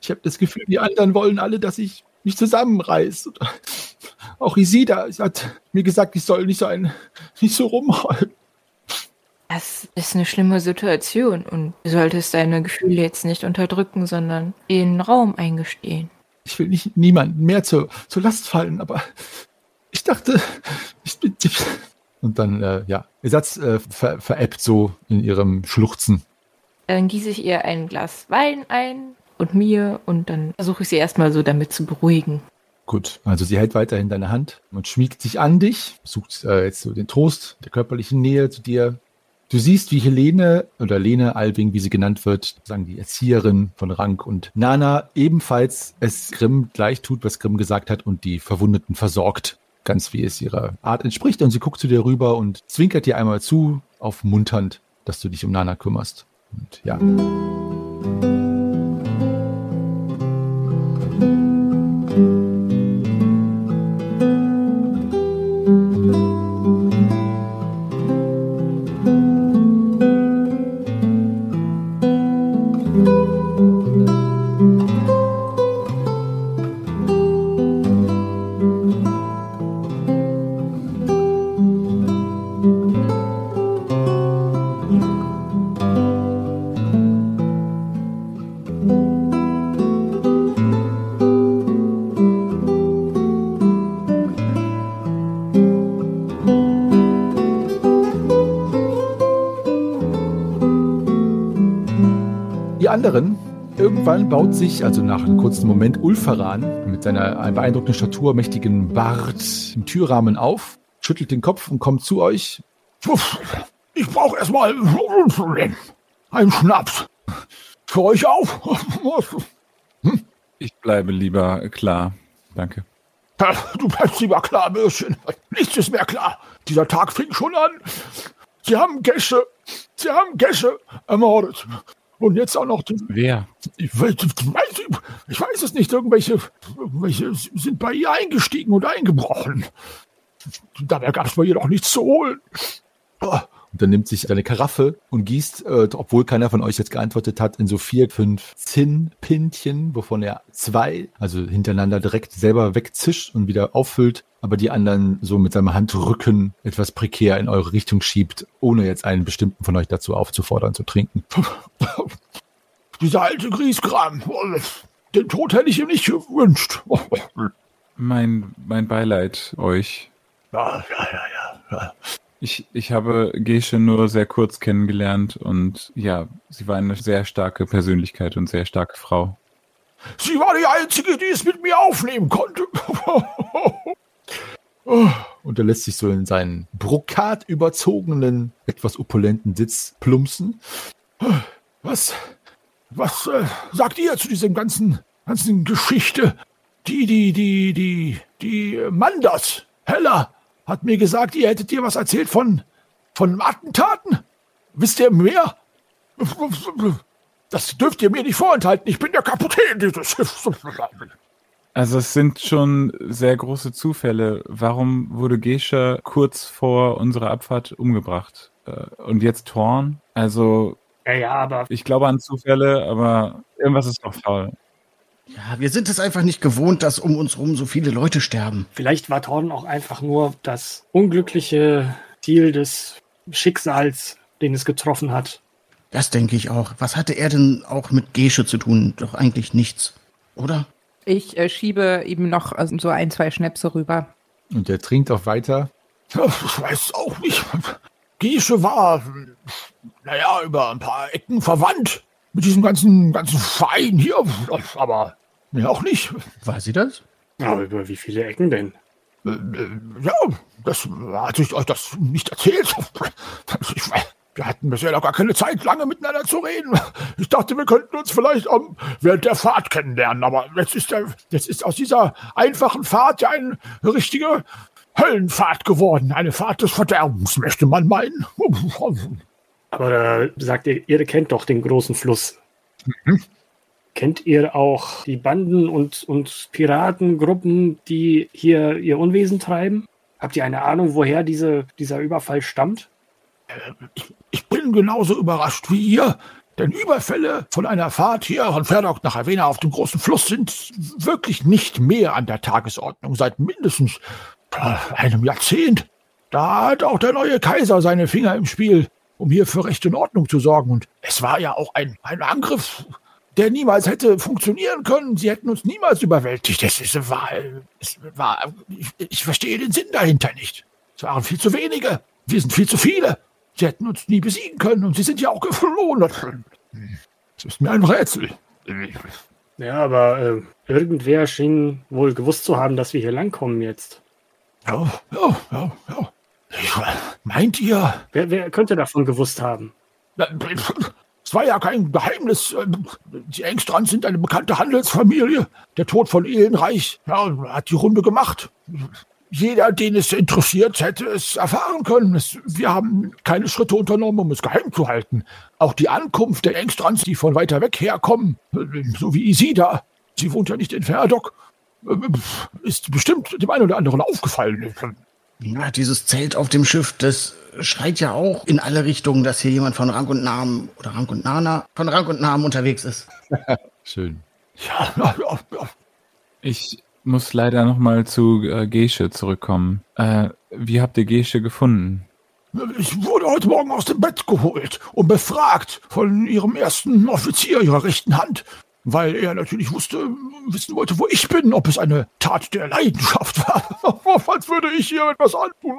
ich habe das Gefühl, die anderen wollen alle, dass ich mich zusammenreiße. Auch Isida hat mir gesagt, ich soll nicht so ein, nicht so rumheulen. Das ist eine schlimme Situation und du solltest deine Gefühle jetzt nicht unterdrücken, sondern den Raum eingestehen. Ich will nicht niemanden mehr zur, zur Last fallen, aber ich dachte, ich bin. Und dann, äh, ja, ihr seid äh, ver veräppt so in ihrem Schluchzen. Dann gieße ich ihr ein Glas Wein ein und mir und dann versuche ich sie erstmal so damit zu beruhigen. Gut, also sie hält weiterhin deine Hand und schmiegt sich an dich, sucht äh, jetzt so den Trost der körperlichen Nähe zu dir. Du siehst, wie Helene oder Lene Alving, wie sie genannt wird, sagen die Erzieherin von Rank und Nana ebenfalls es Grimm gleich tut, was Grimm gesagt hat und die Verwundeten versorgt, ganz wie es ihrer Art entspricht. Und sie guckt zu dir rüber und zwinkert dir einmal zu, aufmunternd, dass du dich um Nana kümmerst. Und ja. Baut sich, also nach einem kurzen Moment, Ulfaran mit seiner beeindruckenden Statur, mächtigen Bart im Türrahmen auf, schüttelt den Kopf und kommt zu euch. Ich brauche erstmal einen Schnaps. Für euch auch. [LAUGHS] Ich bleibe lieber klar. Danke. Du bleibst lieber klar, Bürschchen. Nichts ist mehr klar. Dieser Tag fing schon an. Sie haben Gesche, Sie haben Gesche ermordet. Und jetzt auch noch. Die, Wer? ich, weiß, ich weiß es nicht. Irgendwelche, irgendwelche sind bei ihr eingestiegen und eingebrochen. Dabei gab es bei ihr doch nichts zu holen. Und dann nimmt sich seine Karaffe und gießt, äh, obwohl keiner von euch jetzt geantwortet hat, in so vier, fünf Zinnpintchen, wovon er zwei, also hintereinander direkt selber wegzischt und wieder auffüllt, aber die anderen so mit seinem Handrücken etwas prekär in eure Richtung schiebt, ohne jetzt einen bestimmten von euch dazu aufzufordern zu trinken. [LAUGHS] Dieser alte Griesgram. Den Tod hätte ich ihm nicht gewünscht. Mein, mein Beileid euch. Ja, ja, ja, ja. Ich, ich habe Gesche nur sehr kurz kennengelernt und ja, sie war eine sehr starke Persönlichkeit und sehr starke Frau. Sie war die Einzige, die es mit mir aufnehmen konnte. [LAUGHS] Und er lässt sich so in seinen brokat überzogenen, etwas opulenten Sitz plumpsen. Was, was äh, sagt ihr zu diesem ganzen, ganzen Geschichte? Die, die, die, die, die Manders, Hella, hat mir gesagt, ihr hättet ihr was erzählt von, von Attentaten. Wisst ihr mehr? Das dürft ihr mir nicht vorenthalten. Ich bin der Kapitän dieses Schiffs. Also es sind schon sehr große Zufälle. Warum wurde Gesche kurz vor unserer Abfahrt umgebracht? Äh, Und jetzt Thorn? Also Ja, ja, aber ich glaube an Zufälle, aber irgendwas ist doch faul. Ja, wir sind es einfach nicht gewohnt, dass um uns rum so viele Leute sterben. vielleicht war Thorn auch einfach nur das unglückliche Ziel des Schicksals, den es getroffen hat. Das denke ich auch. Was hatte er denn auch mit Gesche zu tun? Doch eigentlich nichts, oder? Ich äh, schiebe ihm noch äh, so ein, zwei Schnäpse rüber. Und er trinkt auch weiter. Ich weiß auch nicht. Giesche war, naja, über ein paar Ecken verwandt mit diesem ganzen, ganzen Verein hier. Aber mir auch nicht. War sie das? Aber über wie viele Ecken denn? Äh, äh, Ja, das hatte ich euch das nicht erzählt. Ich, wir hatten bisher noch gar keine Zeit, lange miteinander zu reden. Ich dachte, wir könnten uns vielleicht am, während der Fahrt kennenlernen, aber jetzt ist, der, jetzt ist aus dieser einfachen Fahrt ja eine richtige Höllenfahrt geworden. Eine Fahrt des Verderbens, möchte man meinen. Aber da sagt ihr, ihr kennt doch den großen Fluss. Kennt ihr auch die Banden und, und Piratengruppen, die hier ihr Unwesen treiben? Habt ihr eine Ahnung, woher diese, dieser Überfall stammt? Ich bin genauso überrascht wie ihr, denn Überfälle von einer Fahrt hier von Ferdok nach Avena auf dem großen Fluss sind wirklich nicht mehr an der Tagesordnung seit mindestens äh, einem Jahrzehnt. Da hat auch der neue Kaiser seine Finger im Spiel, um hier für Recht und Ordnung zu sorgen. Und es war ja auch ein, ein Angriff, der niemals hätte funktionieren können. Sie hätten uns niemals überwältigt. Das ist, war, ich, ich verstehe den Sinn dahinter nicht. Es waren viel zu wenige. Wir sind viel zu viele. Sie hätten uns nie besiegen können und sie sind ja auch geflohen. Das ist mir ein Rätsel. Ja, aber äh, irgendwer schien wohl gewusst zu haben, dass wir hier langkommen jetzt. Ja, ja, ja, ja. Ich, meint ihr? Wer, wer könnte davon gewusst haben? [LAUGHS] Es war ja kein Geheimnis. Die Engstrands sind eine bekannte Handelsfamilie. Der Tod von Ehlenreich ja, hat die Runde gemacht. Jeder, den es interessiert, hätte es erfahren können. Wir haben keine Schritte unternommen, um es geheim zu halten. Auch die Ankunft der Engstrands, die von weiter weg herkommen, so wie Isida, sie wohnt ja nicht in Ferdok, ist bestimmt dem einen oder anderen aufgefallen. Ja, dieses Zelt auf dem Schiff, das schreit ja auch in alle Richtungen, dass hier jemand von Rang und Namen oder Rang und Nana von Rang und Namen unterwegs ist. [LAUGHS] Schön. [LAUGHS] Ja. Ich muss leider nochmal zu äh, Gesche zurückkommen. Äh, wie habt ihr Gesche gefunden? Ich wurde heute Morgen aus dem Bett geholt und befragt von ihrem ersten Offizier ihrer rechten Hand, weil er natürlich wusste, wissen wollte, wo ich bin, ob es eine Tat der Leidenschaft war. [LAUGHS] Als würde ich ihr etwas antun.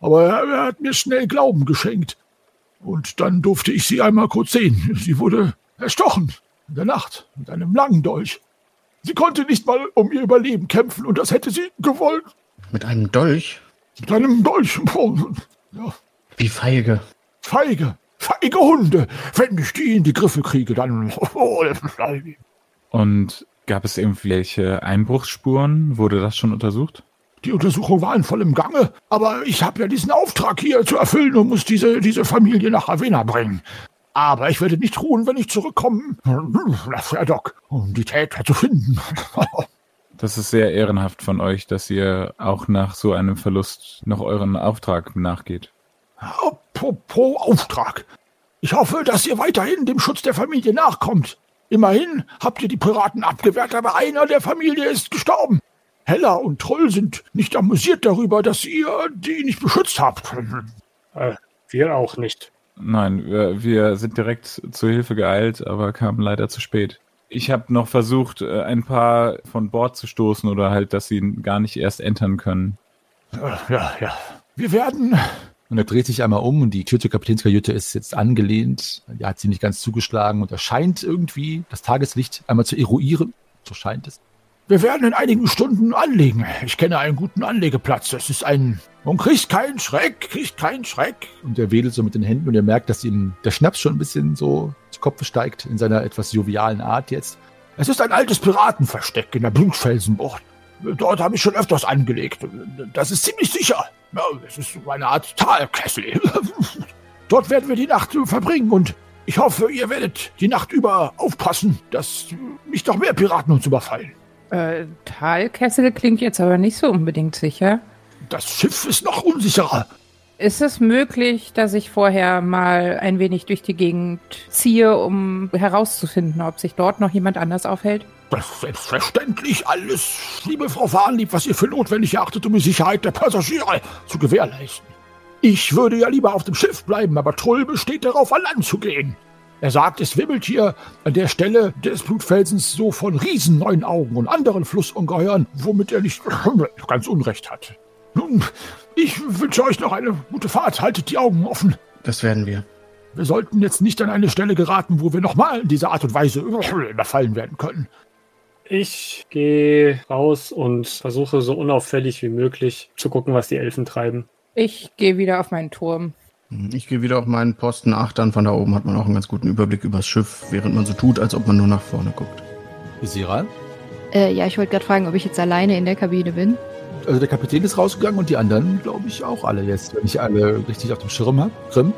Aber er, er hat mir schnell Glauben geschenkt. Und dann durfte ich sie einmal kurz sehen. Sie wurde erstochen in der Nacht mit einem langen Dolch. Sie konnte nicht mal um ihr Überleben kämpfen und das hätte sie gewollt. Mit einem Dolch? Mit einem Dolch. Ja. Wie feige. Feige. Feige Hunde. Wenn ich die in die Griffe kriege, dann. Und gab es irgendwelche Einbruchsspuren? Wurde das schon untersucht? Die Untersuchung war in vollem Gange, aber ich habe ja diesen Auftrag hier zu erfüllen und muss diese, diese Familie nach Ravenna bringen. Aber ich werde nicht ruhen, wenn ich zurückkomme nach Doc, um die Täter zu finden. [LAUGHS] Das ist sehr ehrenhaft von euch, dass ihr auch nach so einem Verlust noch euren Auftrag nachgeht. Apropos Auftrag. Ich hoffe, dass ihr weiterhin dem Schutz der Familie nachkommt. Immerhin habt ihr die Piraten abgewehrt, aber einer der Familie ist gestorben. Hella und Troll sind nicht amüsiert darüber, dass ihr die nicht beschützt habt. Äh, wir auch nicht. Nein, wir, wir sind direkt zur Hilfe geeilt, aber kamen leider zu spät. Ich habe noch versucht, äh, ein paar von Bord zu stoßen oder halt, dass sie gar nicht erst entern können. Ja, ja. Wir werden. Und er dreht sich einmal um und die Tür zur Kapitänskajüte ist jetzt angelehnt. Die hat sie nicht ganz zugeschlagen und er scheint irgendwie das Tageslicht einmal zu eruieren. So scheint es. Wir werden in einigen Stunden anlegen. Ich kenne einen guten Anlegeplatz. Das ist ein. Und kriegt keinen Schreck, kriegt keinen Schreck. Und er wedelt so mit den Händen und er merkt, dass ihm der Schnaps schon ein bisschen so zu Kopf steigt in seiner etwas jovialen Art jetzt. Es ist ein altes Piratenversteck in der Blutfelsenbucht. Dort habe ich schon öfters angelegt. Das ist ziemlich sicher. Ja, es ist so eine Art Talkessel. [LAUGHS] Dort werden wir die Nacht verbringen und ich hoffe, ihr werdet die Nacht über aufpassen, dass nicht noch mehr Piraten uns überfallen. Äh, Talkessel klingt jetzt aber nicht so unbedingt sicher. Das Schiff ist noch unsicherer. Ist es möglich, dass ich vorher mal ein wenig durch die Gegend ziehe, um herauszufinden, ob sich dort noch jemand anders aufhält? Das ist selbstverständlich alles, liebe Frau Warnlieb, was ihr für notwendig erachtet, um die Sicherheit der Passagiere zu gewährleisten. Ich würde ja lieber auf dem Schiff bleiben, aber Trull besteht darauf, an Land zu gehen. Er sagt, es wimmelt hier an der Stelle des Blutfelsens so von riesen neuen Augen und anderen Flussungeheuern, womit er nicht ganz Unrecht hat. Nun, ich wünsche euch noch eine gute Fahrt. Haltet die Augen offen. Das werden wir. Wir sollten jetzt nicht an eine Stelle geraten, wo wir nochmal in dieser Art und Weise überfallen werden können. Ich gehe raus und versuche so unauffällig wie möglich zu gucken, was die Elfen treiben. Ich gehe wieder auf meinen Turm. Ich gehe wieder auf meinen Posten achtern. Von da oben hat man auch einen ganz guten Überblick übers Schiff, während man so tut, als ob man nur nach vorne guckt. Isiral? Äh, ja, ich wollte gerade fragen, ob ich jetzt alleine in der Kabine bin. Also der Kapitän ist rausgegangen und die anderen, glaube ich, auch alle jetzt, wenn ich alle richtig auf dem Schirm habe. Grimm?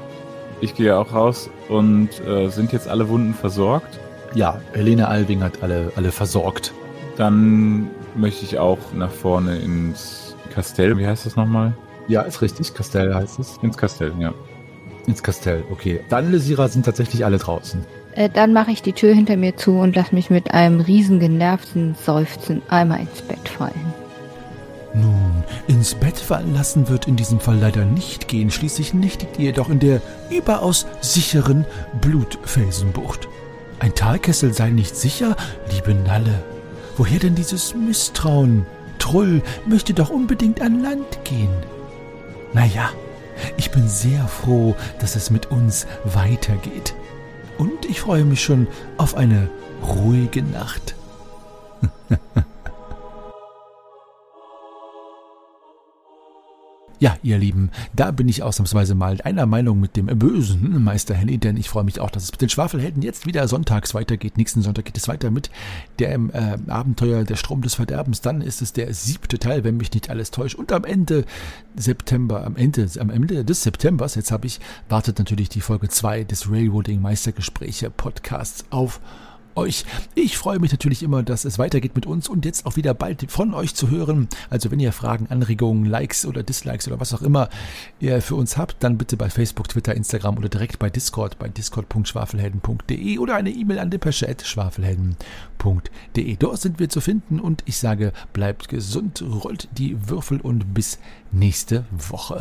Ich gehe auch raus und äh, sind jetzt alle Wunden versorgt? Ja, Helene Alving hat alle, alle versorgt. Dann möchte ich auch nach vorne ins Kastell. Wie heißt das nochmal? Ja, ist richtig. Kastell heißt es. Ins Kastell, ja. Ins Kastell, okay. Dann, Lesira, sind tatsächlich alle draußen. Äh, dann mache ich die Tür hinter mir zu und lass mich mit einem riesen genervten Seufzen einmal ins Bett fallen. Nun, ins Bett fallen lassen wird in diesem Fall leider nicht gehen. Schließlich nächtigt ihr doch in der überaus sicheren Blutfelsenbucht. Ein Talkessel sei nicht sicher, liebe Nalle. Woher denn dieses Misstrauen? Trull möchte doch unbedingt an Land gehen. Naja, ich bin sehr froh, dass es mit uns weitergeht. Und ich freue mich schon auf eine ruhige Nacht. [LAUGHS] Ja, ihr Lieben, da bin ich ausnahmsweise mal einer Meinung mit dem bösen Meister Henny, denn ich freue mich auch, dass es mit den Schwafelhelden jetzt wieder sonntags weitergeht. Nächsten Sonntag geht es weiter mit dem äh, Abenteuer Der Strom des Verderbens. Dann ist es der siebte Teil, wenn mich nicht alles täuscht. Und am Ende September, am Ende, am Ende des Septembers, jetzt habe ich, wartet natürlich die Folge 2 des Railroading Meistergespräche Podcasts auf euch. Ich freue mich natürlich immer, dass es weitergeht mit uns und jetzt auch wieder bald von euch zu hören. Also wenn ihr Fragen, Anregungen, Likes oder Dislikes oder was auch immer ihr für uns habt, dann bitte bei Facebook, Twitter, Instagram oder direkt bei Discord bei discord.schwafelhelden.de oder eine E-Mail an depeche.schwafelhelden.de. Dort sind wir zu finden und ich sage, bleibt gesund, rollt die Würfel und bis nächste Woche.